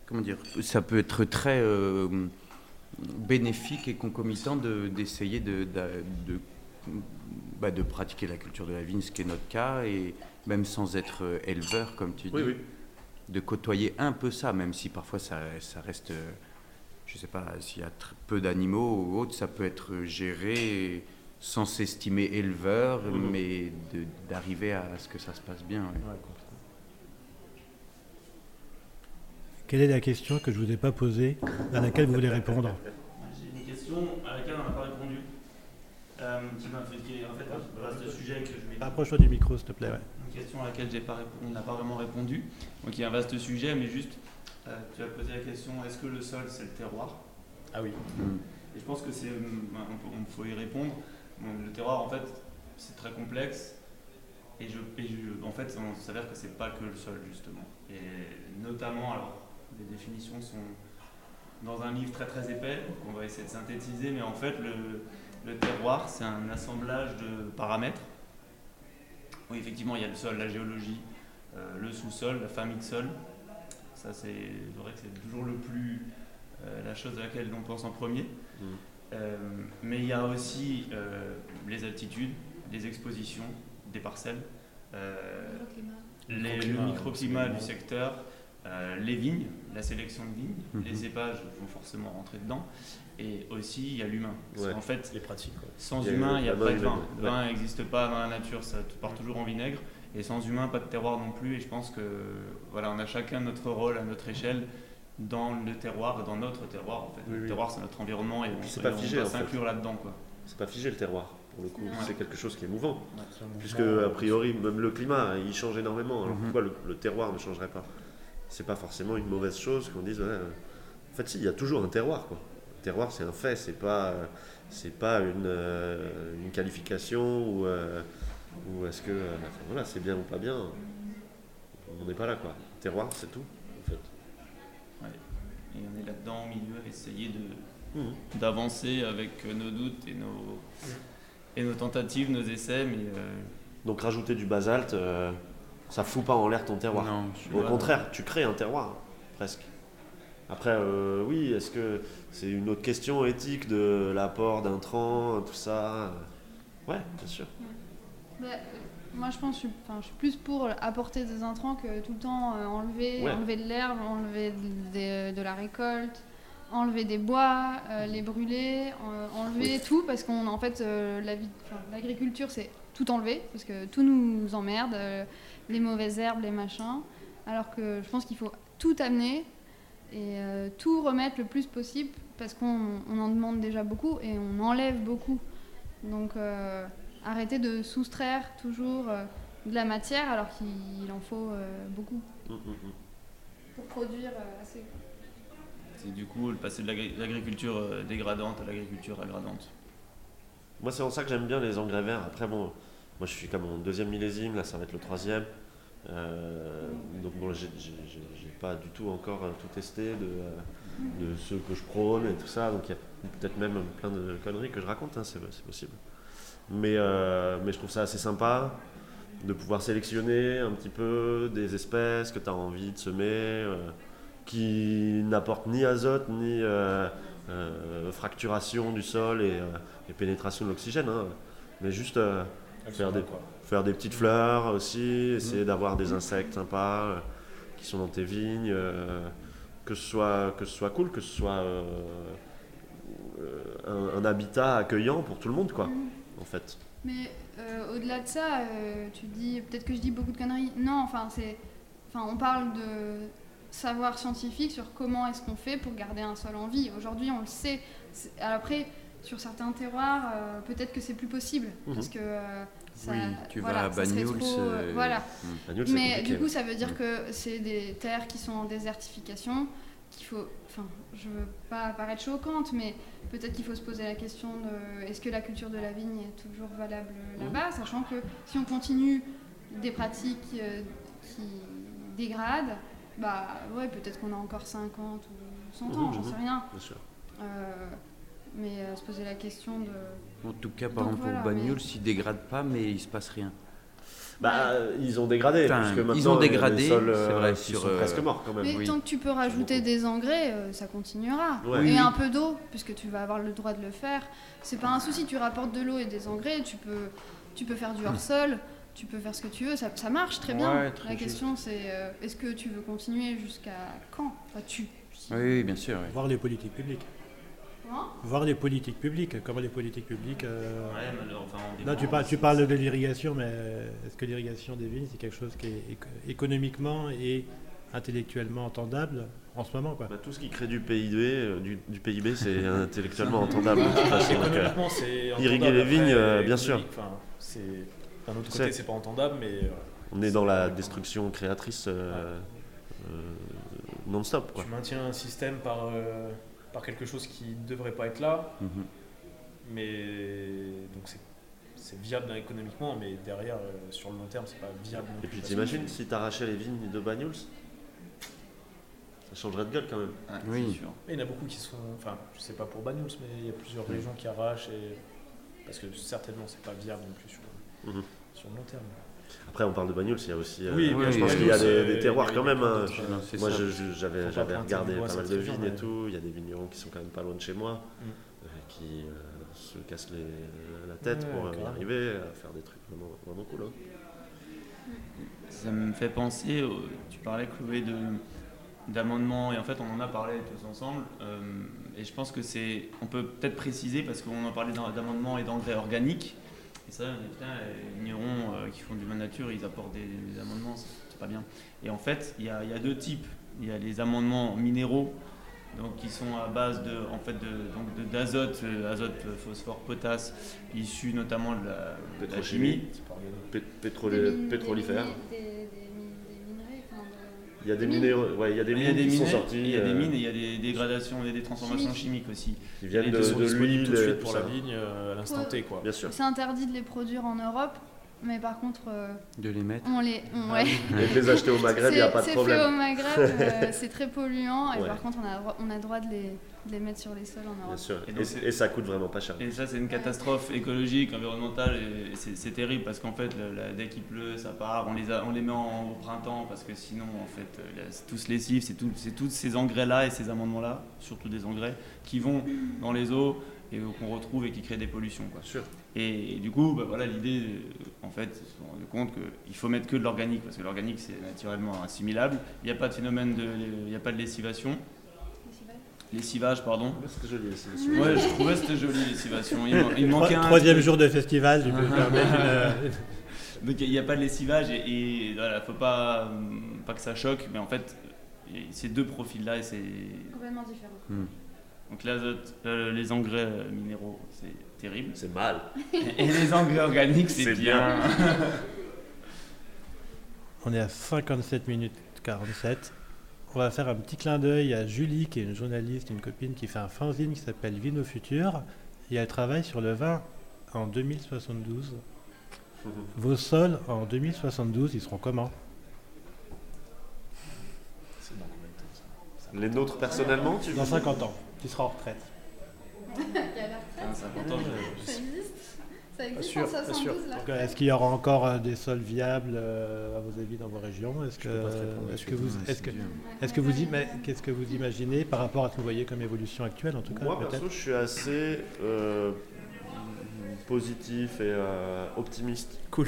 Comment dire Ça peut être très. Euh, bénéfique et concomitant d'essayer de, de, bah, de, pratiquer la culture de la vigne, ce qui est notre cas, et même sans être éleveur, comme tu dis. de côtoyer un peu ça, même si parfois ça, ça reste, je sais pas, s'il y a peu d'animaux ou autre, ça peut être géré sans s'estimer éleveur, Mhm. mais d'arriver à ce que ça se passe bien. ouais. Ouais, complètement. Quelle est la question que je ne vous ai pas posée, à laquelle vous voulez répondre? J'ai une question à laquelle on n'a pas répondu. Euh, qui m'a fait, qui est en fait un vaste sujet que je vais Rapproche-toi du micro, s'il te plaît. ouais. Une question à laquelle j'ai pas répondu- on n'a pas vraiment répondu. Donc il y a un vaste sujet, mais juste, euh, tu as posé la question est-ce que le sol c'est le terroir? Ah oui. Et je pense que c'est, hum, on, faut y répondre. Le terroir en fait c'est très complexe. Et, je, et je- en fait, on s'avère que c'est pas que le sol justement. Et notamment, alors les définitions sont dans un livre très très épais, on va essayer de synthétiser, mais en fait le, le terroir c'est un assemblage de paramètres. Oui, effectivement, il y a le sol, la géologie, euh, le sous-sol, la famille de sol. Ça, c'est vrai que c'est toujours le plus euh, la chose à laquelle on pense en premier. Mm. Euh, mais il y a aussi euh, les altitudes, les expositions, des parcelles, euh, les- le Microclimat, du secteur, euh, les vignes, la sélection de vignes, Mhm. les cépages vont forcément rentrer dedans, et aussi il y a l'humain. Parce Ouais. qu'en fait, Les pratiques. quoi. sans Il y a humain, il n'y a pas de vin. Le vin n'existe pas dans la nature, ça part toujours en vinaigre. Et sans humain, pas de terroir non plus. Et je pense que voilà, on a chacun notre rôle à notre échelle dans le terroir et dans notre terroir. En fait. Oui, le oui. terroir, c'est notre environnement et on, c'est et pas on figé, en fait. s'inclure là-dedans. Quoi. C'est pas figé le terroir, pour le coup. Ouais. C'est quelque chose qui est mouvant. Puisque, a priori, même le climat, il change énormément. Alors Mhm. pourquoi le, le terroir ne changerait pas? C'est pas forcément une mauvaise chose qu'on dise. ouais, euh, en fait, si, il y a toujours un terroir. Quoi. Terroir, c'est un fait, c'est pas, c'est pas une, euh, une qualification ou, euh, ou est-ce que euh, enfin, voilà, c'est bien ou pas bien. On n'est pas là, quoi. Terroir, c'est tout, en fait. Et on est là-dedans au milieu à essayer de, Mhm. d'avancer avec nos doutes et nos, et nos tentatives, nos essais. Mais euh, Donc rajouter du basalte, euh, ça fout pas en l'air ton terroir. Non, Au contraire, tu crées un terroir, presque. Après, euh, oui, est-ce que c'est une autre question éthique de l'apport d'intrants, tout ça? Ouais, bien sûr. Bah, euh, moi, je pense, je enfin, je suis plus pour apporter des intrants que tout le temps euh, enlever, Ouais. enlever de l'herbe, enlever de, de- de la récolte, enlever des bois, euh, les brûler, enlever tout, parce qu'on, en fait, la l'agriculture, c'est tout enlever, parce que tout nous emmerde, les mauvaises herbes, les machins. Alors que je pense qu'il faut tout amener et euh, tout remettre le plus possible, parce qu'on on en demande déjà beaucoup et on enlève beaucoup. Donc, euh, arrêter de soustraire toujours euh, de la matière alors qu'il en faut euh, beaucoup Mm, mm, mm. pour produire euh, assez. c'est du coup le passer de l'agri- l'agriculture dégradante à l'agriculture aggradante. Moi, c'est en ça que j'aime bien les engrais verts. Après, bon, moi, je suis comme mon deuxième millésime, là, ça va être le troisième. Euh, donc, bon, j'ai pas du tout encore euh, tout testé de, euh, de ceux que je prône et tout ça. Donc, il y a peut-être même plein de conneries que je raconte, hein, c'est possible. Mais, euh, mais je trouve ça assez sympa de pouvoir sélectionner un petit peu des espèces que tu as envie de semer, euh, qui n'apportent ni azote, ni fracturation du sol et, et pénétration de l'oxygène. hein. Mais juste Faire des- quoi. Faire des petites fleurs aussi, essayer d'avoir des insectes sympas euh, qui sont dans tes vignes, euh, que, ce soit, que ce soit cool, que ce soit euh, un, un habitat accueillant pour tout le monde, quoi, en fait. Mais euh, au-delà de ça, euh, tu dis peut-être que je dis beaucoup de conneries. Non, enfin c'est, enfin on parle de savoir scientifique sur comment est-ce qu'on fait pour garder un sol en vie. Aujourd'hui, on le sait. Après, sur certains terroirs, euh, peut-être que c'est plus possible Mhm. parce que euh, ça, Oui, tu voilà, vas à trop, euh, voilà. mm. C'est Mais compliqué, du coup, ça veut dire que c'est des terres qui sont en désertification, qu'il faut. Enfin, je veux pas paraître choquante, mais peut-être qu'il faut se poser la question de est-ce que la culture de la vigne est toujours valable là-bas, sachant que si on continue des pratiques euh, qui dégradent, bah ouais, peut-être qu'on a encore 50 ou 100 ans, Mhm, j'en mhm. sais rien. Bien sûr. Euh, mais euh, se poser la question de. En tout cas, par Donc exemple, voilà, pour mais- Bagnoul, s'ils dégradent pas, mais il se passe rien. Bah, euh, ils ont dégradé, Enfin, ils maintenant, ont dégradé, euh, c'est vrai, qui sur, sont euh, presque morts quand même. Mais oui. tant que tu peux rajouter des engrais, euh, ça continuera. Ouais. Et Oui, un peu d'eau, puisque tu vas avoir le droit de le faire. C'est pas un souci, tu rapportes de l'eau et des engrais, tu peux, tu peux faire du hors-sol. tu peux faire ce que tu veux, ça, ça marche très Ouais, bien. très La juste. question c'est euh, est-ce que tu veux continuer jusqu'à quand? Enfin, tu. Oui, oui, bien sûr. oui. Voir les politiques publiques. Comment Voir les politiques publiques. Comment les politiques publiques. euh, Ouais, mais alors, enfin, on Là, tu parles, tu parles de l'irrigation, mais euh, est-ce que l'irrigation des vignes, c'est quelque chose qui est éco- économiquement et intellectuellement entendable en ce moment quoi? Bah, tout ce qui crée du PIB, euh, du, du PIB c'est intellectuellement entendable. de toute façon, donc, euh, c'est irriguer entendable. les vignes, euh, bien sûr. d'un autre C'est- côté, c'est pas entendable, mais euh, on est dans la destruction créatrice euh, euh, non-stop. tu maintiens un système par euh, par quelque chose qui ne devrait pas être là, Mhm. mais donc c'est c'est viable économiquement, mais derrière, euh, sur le long terme, c'est pas viable. non Et plus, puis t'imagines si t'arrachais les vignes de Banyuls? Ça changerait de gueule quand même. Ouais, Oui. c'est sûr. Il y en a beaucoup qui sont, enfin, je sais pas pour Banyuls, mais il y a plusieurs régions qui arrachent et parce que certainement c'est pas viable non plus sur, Mhm. sur le long terme. Après on parle de Banyuls, il y a aussi... euh, Oui, oui, je pense qu'il y a des, des terroirs quand même. hein. Moi j'avais regardé pas mal de vignes et tout. Il y a des vignerons qui sont quand même pas loin de chez moi, Mm. euh, qui euh, se cassent les- la tête pour arriver, à faire des trucs vraiment, vraiment cool. hein. Ça me fait penser, tu parlais Chloé de d'amendements et en fait on en a parlé tous ensemble euh, et je pense que c'est on peut peut-être préciser parce qu'on en parlait d'am- d'amendements et d'engrais organiques et on putain les vignerons euh, qui font du man nature ils apportent des, des amendements c'est c'est pas bien et en fait il y a, il y a deux types il y a les amendements minéraux donc qui sont à base de en fait de donc de- d'azote euh, azote phosphore potasse issus notamment de la, de la chimie C'est pas organique. Pé- Des pétrole- mine- pétrolifères. Des, Il y a des Mines. minéraux, ouais, il y a des Il y a mines des qui sont sorties, il y a des euh, mines et il y a des dégradations et des transformations Chimiques. chimiques aussi. qui viennent et de, de disponibles l'huile, tout de suite pour la vigne euh, à l'instant T, quoi. Bien sûr. C'est interdit de les produire en Europe, mais par contre, euh, De les mettre. on les. on- ouais. Et de les acheter au Maghreb, il n'y a C'est- pas de C'est problème. fait au Maghreb, euh, c'est très polluant, et Ouais. par contre, on a, on a le droit de les, de les mettre sur les sols en Bien Europe. sûr. Et donc ça coûte vraiment pas cher. Et ça, c'est une catastrophe écologique, environnementale, et c'est c'est terrible parce qu'en fait, la- dès qu'il pleut, ça part, on les, a- on les met en- au printemps parce que sinon, en fait, euh, là, c'est tout ce lessif, c'est tous ces engrais-là et ces amendements-là, surtout des engrais, qui vont dans les eaux et euh, qu'on retrouve et qui créent des pollutions. Quoi. Bien sûr. Et, du coup, bah, voilà, l'idée, euh, en fait, ils se sont rendus compte qu'il faut mettre que de l'organique parce que l'organique, c'est naturellement assimilable. Il n'y a pas de phénomène de, il n'y a pas de lessivation. Lessivage, pardon. C'est joli aussi. Ouais, je trouvais que c'était joli, lessivation. Il, il manquait un. troisième jour de festival, tu peux permettre une, euh, Donc il n'y a pas de lessivage et, et voilà, faut pas, hum, pas que ça choque, mais en fait, ces deux profils-là, et c'est. Complètement différent. Hmm. Donc l'azote, euh, les engrais euh, minéraux, c'est terrible. C'est mal. Et les engrais organiques, c'est C'est bien. On est à 57 minutes 47. On va faire un petit clin d'œil à Julie, qui est une journaliste, une copine qui fait un fanzine qui s'appelle Vino Futur. Et elle travaille sur le vin en 2072. Vos sols en 2072, ils seront comment? Les nôtres personnellement, tu Dans 50 ans, tu seras en retraite. Il y a la Ah, c'est important. Ça existe Ça existe sûr, en pas sûr. 72 là Donc, euh, Est-ce qu'il y aura encore euh, des sols viables, euh, à vos avis, dans vos régions? Est-ce que, est-ce que vous, est-ce que, est-ce que vous, ima- qu'est-ce que vous imaginez par rapport à ce que vous voyez comme évolution actuelle, en tout cas Moi, perso, je suis assez euh, positif et euh, optimiste. Cool.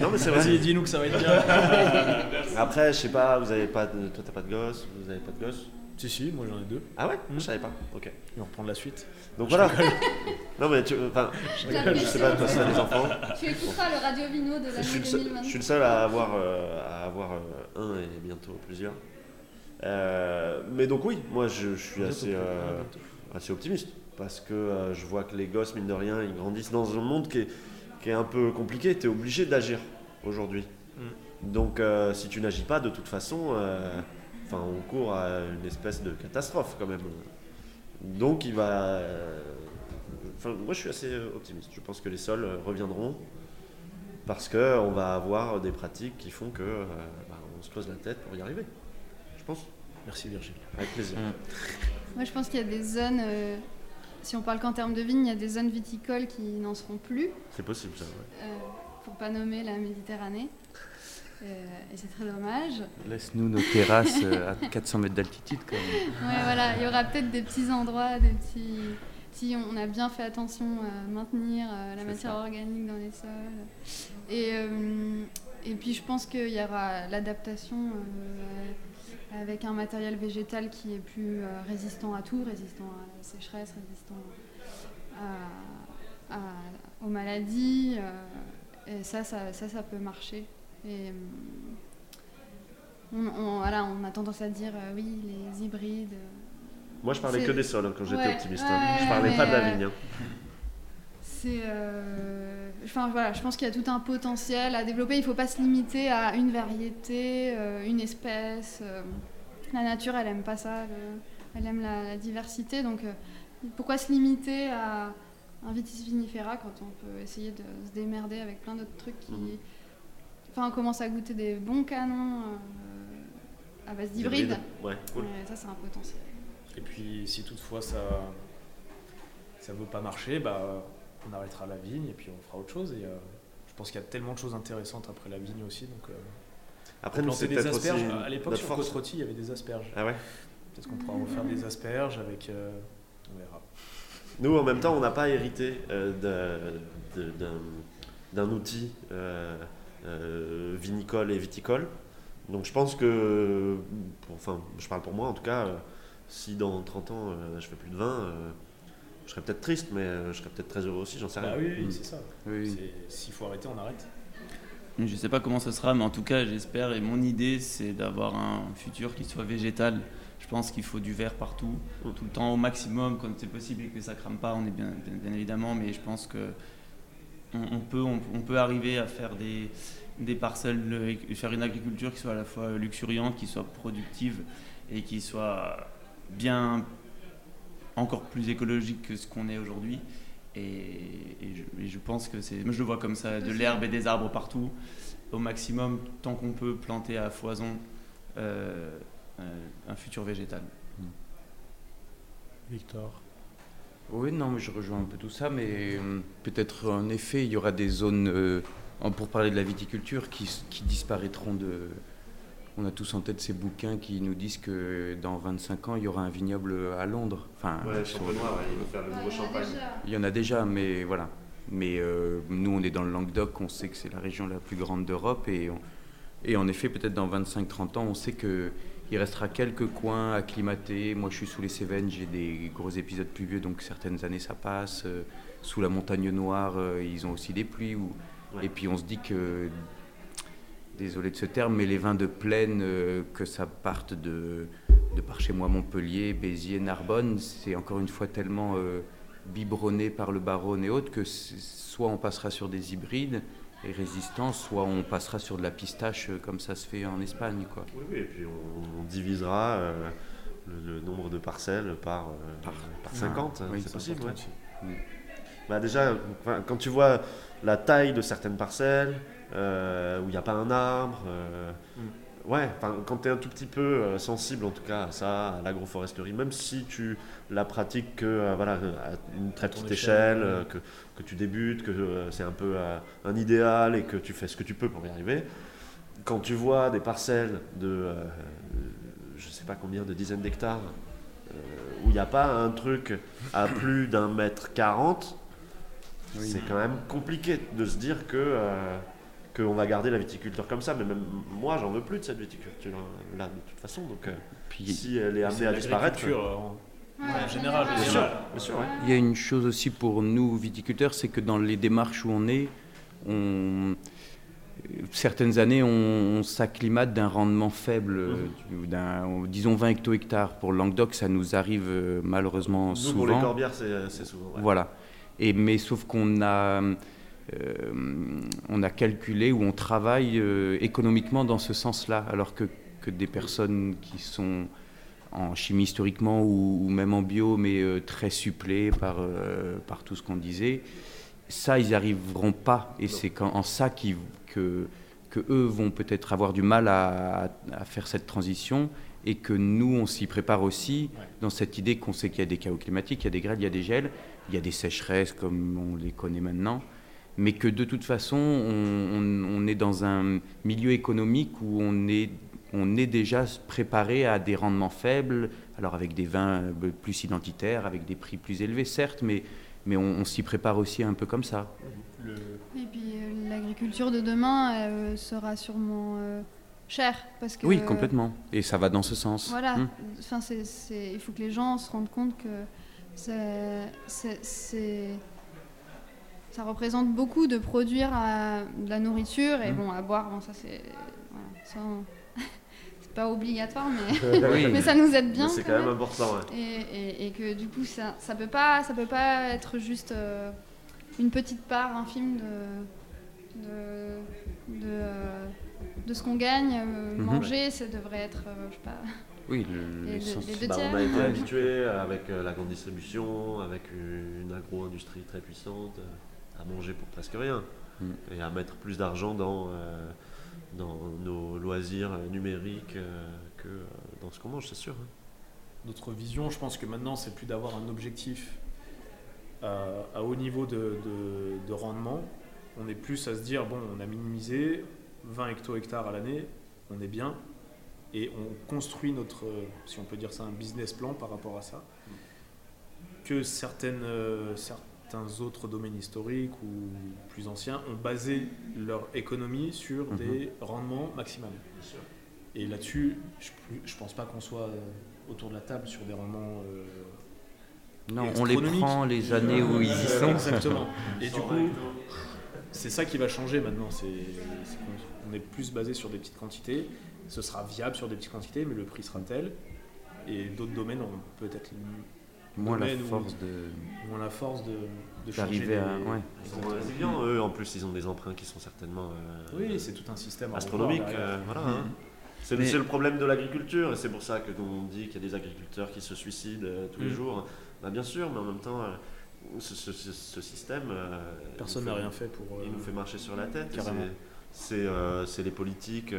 Non, mais c'est vrai. Vas-y, dis-nous que ça va être bien. Après, je sais pas, vous avez pas de... toi, t'as pas de gosse, vous avez pas de gosse si, si, moi j'en ai deux. Ah ouais? Mhm. Je savais pas. Ok. On va reprendre la suite. Donc voilà. non, mais tu. Enfin, rigole. je sais pas, toi, t'as des enfants. Tu écouteras le Radio Vino de Je l'année le seul, 2020. je suis le seul à avoir, euh, à avoir euh, un et bientôt plusieurs. Euh, mais donc oui, moi je, je suis assez, euh, assez optimiste parce que euh, je vois que les gosses, mine de rien, ils grandissent dans un monde qui est, qui est un peu compliqué. Tu es obligé d'agir aujourd'hui. Donc euh, si tu n'agis pas, de toute façon, euh, enfin, on court à une espèce de catastrophe quand même. Donc il va... Enfin, moi je suis assez euh, optimiste. Je pense que les sols euh, reviendront parce qu'on va avoir des pratiques qui font que euh, bah, on se creuse la tête pour y arriver. Je pense. Merci Virgile. Avec plaisir. Moi, je pense qu'il y a des zones, euh, si on parle qu'en termes de vignes, il y a des zones viticoles qui n'en seront plus, C'est possible ça. ouais. euh, pour pas nommer la Méditerranée. Euh, et c'est très dommage. Laisse-nous nos terrasses à 400 mètres d'altitude quand même. Ouais, voilà, il y aura peut-être des petits endroits, des petits, si on a bien fait attention à maintenir la matière organique dans les sols. Et, et puis je pense qu'il y aura l'adaptation avec un matériel végétal qui est plus résistant à tout, résistant à la sécheresse, résistant aux maladies. et ça ça, ça, ça peut marcher. Et, on, voilà, on a tendance à dire euh, oui, les hybrides. Euh, Moi, je parlais que des sols hein, quand j'étais optimiste. Hein. je parlais pas de la vigne. Hein. C'est, euh, enfin voilà, je pense qu'il y a tout un potentiel à développer. Il ne faut pas se limiter à une variété, une espèce. la nature, elle aime pas ça. elle aime la, diversité. Donc, pourquoi se limiter à un vitis vinifera quand on peut essayer de se démerder avec plein d'autres trucs qui, mhm. enfin, on commence à goûter des bons canons à base d'hybride. Ouais, cool. ça, c'est un potentiel. Et puis, si toutefois ça ça veut pas marcher, bah, on arrêtera la vigne et puis on fera autre chose. Et euh, je pense qu'il y a tellement de choses intéressantes après la vigne aussi. Donc, euh, après, nous, c'est des asperges. à l'époque, sur côte il y avait des asperges. Ah ouais? Peut-être qu'on pourra refaire des asperges avec. Euh, on verra. Nous, en même temps, on n'a pas hérité d'un outil vinicole et viticole. Donc je pense que, enfin, je parle pour moi en tout cas, euh, si dans 30 ans euh, je fais plus de vin, euh, je serais peut-être triste, mais je serais peut-être très heureux aussi, j'en sais bah rien. oui, c'est ça. S'il faut arrêter, on arrête. Je ne sais pas comment ce sera, mais en tout cas, j'espère, et mon idée, c'est d'avoir un futur qui soit végétal. Je pense qu'il faut du verre partout, mm. tout le temps au maximum, quand c'est possible et que ça crame pas, on est bien, bien, évidemment, mais je pense que on, peut, on peut arriver à faire des, des parcelles, faire une agriculture qui soit à la fois luxuriante, qui soit productive et qui soit bien encore plus écologique que ce qu'on est aujourd'hui. Et, je, pense que c'est. Moi, je le vois comme ça de l'herbe et des arbres partout, au maximum, tant qu'on peut planter à foison euh, euh, un futur végétal. Victor Oui, non, mais je rejoins un peu tout ça, mais euh, peut-être en effet, il y aura des zones pour parler de la viticulture, qui, disparaîtront de... On a tous en tête ces bouquins qui nous disent que dans 25 ans, il y aura un vignoble à Londres. Enfin, ouais, Champenois, il veut faire le nouveau champagne. Il y en a déjà, mais voilà. Mais euh, nous, on est dans le Languedoc, on sait que c'est la région la plus grande d'Europe. Et, et en effet, peut-être dans 25-30 ans, on sait qu'il restera quelques coins acclimatés. Moi, je suis sous les Cévennes, j'ai des gros épisodes pluvieux, donc certaines années, ça passe. Euh, sous la montagne noire, euh, ils ont aussi des pluies. Où, et puis on se dit que, désolé de ce terme, mais les vins de plaine, euh, que ça parte de, de par chez moi Montpellier, Béziers, Narbonne, c'est encore une fois tellement euh, biberonné par le baronne et autres que soit on passera sur des hybrides et résistants, soit on passera sur de la pistache euh, comme ça se fait en Espagne. Quoi. Oui, oui et puis on, divisera le, nombre de parcelles par, par, 50, oui, c'est possible. Ouais. Bah déjà, quand tu vois la taille de certaines parcelles, euh, où il n'y a pas un arbre. Euh, mm. Ouais, quand tu es un tout petit peu euh, sensible en tout cas à ça, à l'agroforesterie, même si tu la pratiques que, voilà, à une très petite échelle, que, que, tu débutes, que c'est un peu un idéal et que tu fais ce que tu peux pour y arriver, quand tu vois des parcelles de je sais pas combien de dizaines d'hectares où il n'y a pas un truc à plus d'un mètre quarante, c'est quand même compliqué de se dire que euh, qu'on va garder la viticulture comme ça. Mais même moi, j'en veux plus de cette viticulture là de toute façon. Donc, euh, si elle est amenée à disparaître. En général, bien sûr. Il y a une chose aussi pour nous viticulteurs, c'est que dans les démarches où on est, on, certaines années, on, s'acclimate d'un rendement faible, mmh. d'un, disons 20 hecto-hectares. Pour Languedoc, ça nous arrive euh, malheureusement souvent. Pour les corbières, c'est, souvent. Voilà mais sauf qu'on a, euh, on a calculé ou on travaille euh, économiquement dans ce sens-là, alors que, que, des personnes qui sont en chimie historiquement ou, même en bio, mais euh, très supplées par, par tout ce qu'on disait, ça, ils n'y arriveront pas. Et c'est en ça que, que eux vont peut-être avoir du mal à, à, faire cette transition et que nous, on s'y prépare aussi dans cette idée qu'on sait qu'il y a des chaos climatiques, il y a des grêles, il y a des gels, il y a des sécheresses comme on les connaît maintenant, mais que de toute façon, on, est dans un milieu économique où on est on est déjà préparé à des rendements faibles, alors avec des vins plus identitaires, avec des prix plus élevés, certes, mais, mais on, s'y prépare aussi un peu comme ça. Et puis l'agriculture de demain sera sûrement chère. Parce que, oui, complètement. Et ça va dans ce sens. Voilà. Hum. Enfin, c'est, il faut que les gens se rendent compte que c'est, ça représente beaucoup de produire de la nourriture et hum. bon, à boire, bon, ça c'est. c'est pas obligatoire, mais, mais ça nous aide bien. C'est quand, même, important. Ouais. Et, et, que du coup, ça, ça peut pas, ça peut pas être juste euh, une petite part infime de, de, de, euh, de ce qu'on gagne. Euh, mhm. Manger, ça devrait être, je sais pas. Oui, le, les, bah, On a été habitué avec la grande distribution, avec une agro-industrie très puissante à manger pour presque rien mm. et à mettre plus d'argent dans, euh, dans nos loisirs numériques euh, que euh, dans ce qu'on mange, c'est sûr. Hein. Notre vision, je pense que maintenant, c'est plus d'avoir un objectif à, haut niveau de, de, rendement. On est plus à se dire, bon, on a minimisé 20 hecto-hectares à l'année, on est bien, et on construit notre, si on peut dire ça, un business plan par rapport à ça. Que certaines, certaines certains autres domaines historiques ou plus anciens ont basé leur économie sur mhm. des rendements maximales. Et là-dessus, je ne pense pas qu'on soit euh, autour de la table sur des rendements. Euh, non, on les prend les années où ils y sont. Exactement. Et du coup, c'est ça qui va changer maintenant. C'est on est plus basé sur des petites quantités. Ce sera viable sur des petites quantités, mais le prix sera tel. Et d'autres domaines ont peut-être moins la force de moins la force de d'arriver à ouais. ils sont résilients eux en plus ils ont des emprunts qui sont certainement euh, oui c'est tout un système astronomique euh, voilà hein. c'est le problème de l'agriculture et c'est pour ça que on dit qu'il y a des agriculteurs qui se suicident euh, tous les mm. jours bah, bien sûr mais en même temps ce, ce, système personne n'a rien fait pour il nous fait marcher sur la tête c'est les politiques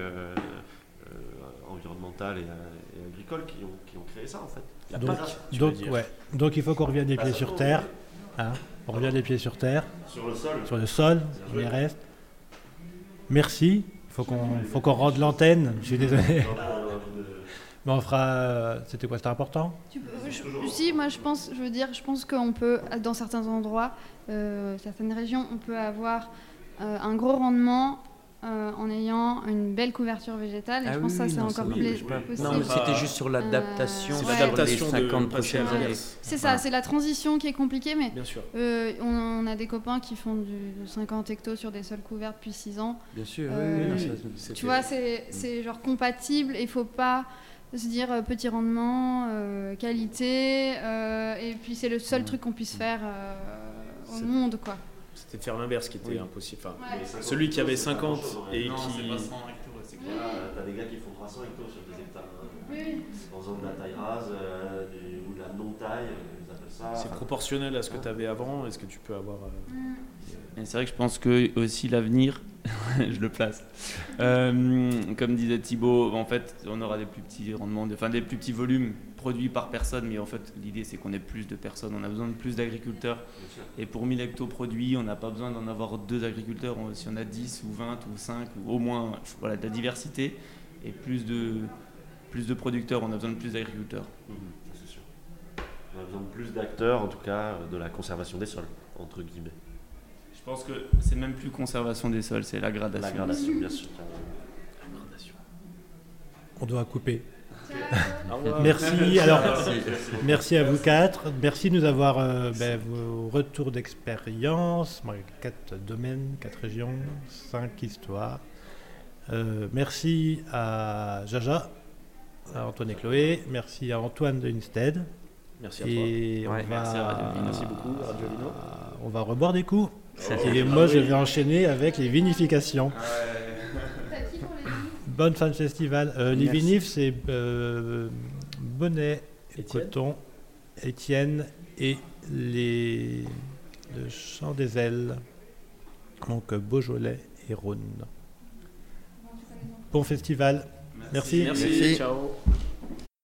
environnementales et, agricoles qui ont, qui ont créé ça en fait donc, donc, ouais. donc il faut qu'on revienne des pieds sur terre. Hein on revient des pieds sur terre. Sur le sol. Sur le sol, il reste. Merci. Il faut qu'on faut qu'on rende l'antenne. Je suis désolé. Mais on fera. C'était quoi C'était important? Si, moi je pense, je veux dire, je pense qu'on peut, dans certains endroits, euh, certaines régions, on peut avoir euh, un gros rendement euh, en ayant une belle couverture végétale. Et ah je pense que ça, c'est encore plus possible. Non, c'était juste sur l'adaptation euh, l'adaptation 50 prochaines années. C'est ça, c'est la transition qui est compliquée, mais euh, on, a des copains qui font du, 50 hectos sur des sols couverts depuis 6 ans. Bien sûr, oui, Tu vois, c'est genre compatible et il ne faut pas se dire petit rendement, qualité, et puis c'est le seul truc qu'on puisse faire au monde, quoi. C'était de faire l'inverse qui était impossible. Enfin, celui qui avait 50 et non, qui. c'est pas 100 hectos, c'est quoi T'as des gars qui font 300 hectos sur des hectares. Oui. En faisant de la taille rase euh, ou de la non-taille, ils appellent ça. C'est proportionnel à ce que tu avais avant et ce que tu peux avoir. Euh, mm. C'est vrai que je pense que aussi l'avenir, je le place. Euh, comme disait Thibaut, en fait, on aura des plus petits rendements, enfin des plus petits volumes produits par personne, mais en fait, l'idée c'est qu'on ait plus de personnes, on a besoin de plus d'agriculteurs. Et pour 1000 hectos produits, on n'a pas besoin d'en avoir deux agriculteurs. Si on a 10 ou 20 ou 5, ou au moins voilà, de la diversité et plus de, plus de producteurs, on a besoin de plus d'agriculteurs. Mmh, c'est sûr. On a besoin de plus d'acteurs, en tout cas, de la conservation des sols, entre guillemets. Je pense que c'est même plus conservation des sols, c'est la gradation. La gradation, bien sûr. On doit couper. merci. Alors, merci. à vous quatre. Merci de nous avoir euh, ben, vos retours d'expérience. Quatre domaines, quatre régions, cinq histoires. Euh, merci à Jaja, à Antoine et Chloé. Merci à Antoine de Instead. Merci à toi. merci, à merci beaucoup, Radio Vino. On va reboire des coups. Et moi, je vais enchaîner avec les vinifications. Bonne fin de festival. Euh, les vinifs, c'est euh, Bonnet, Coton, Étienne et les, le Chant des Ailes. Donc Beaujolais et Rhône. Bon festival. Merci. Merci. Ciao.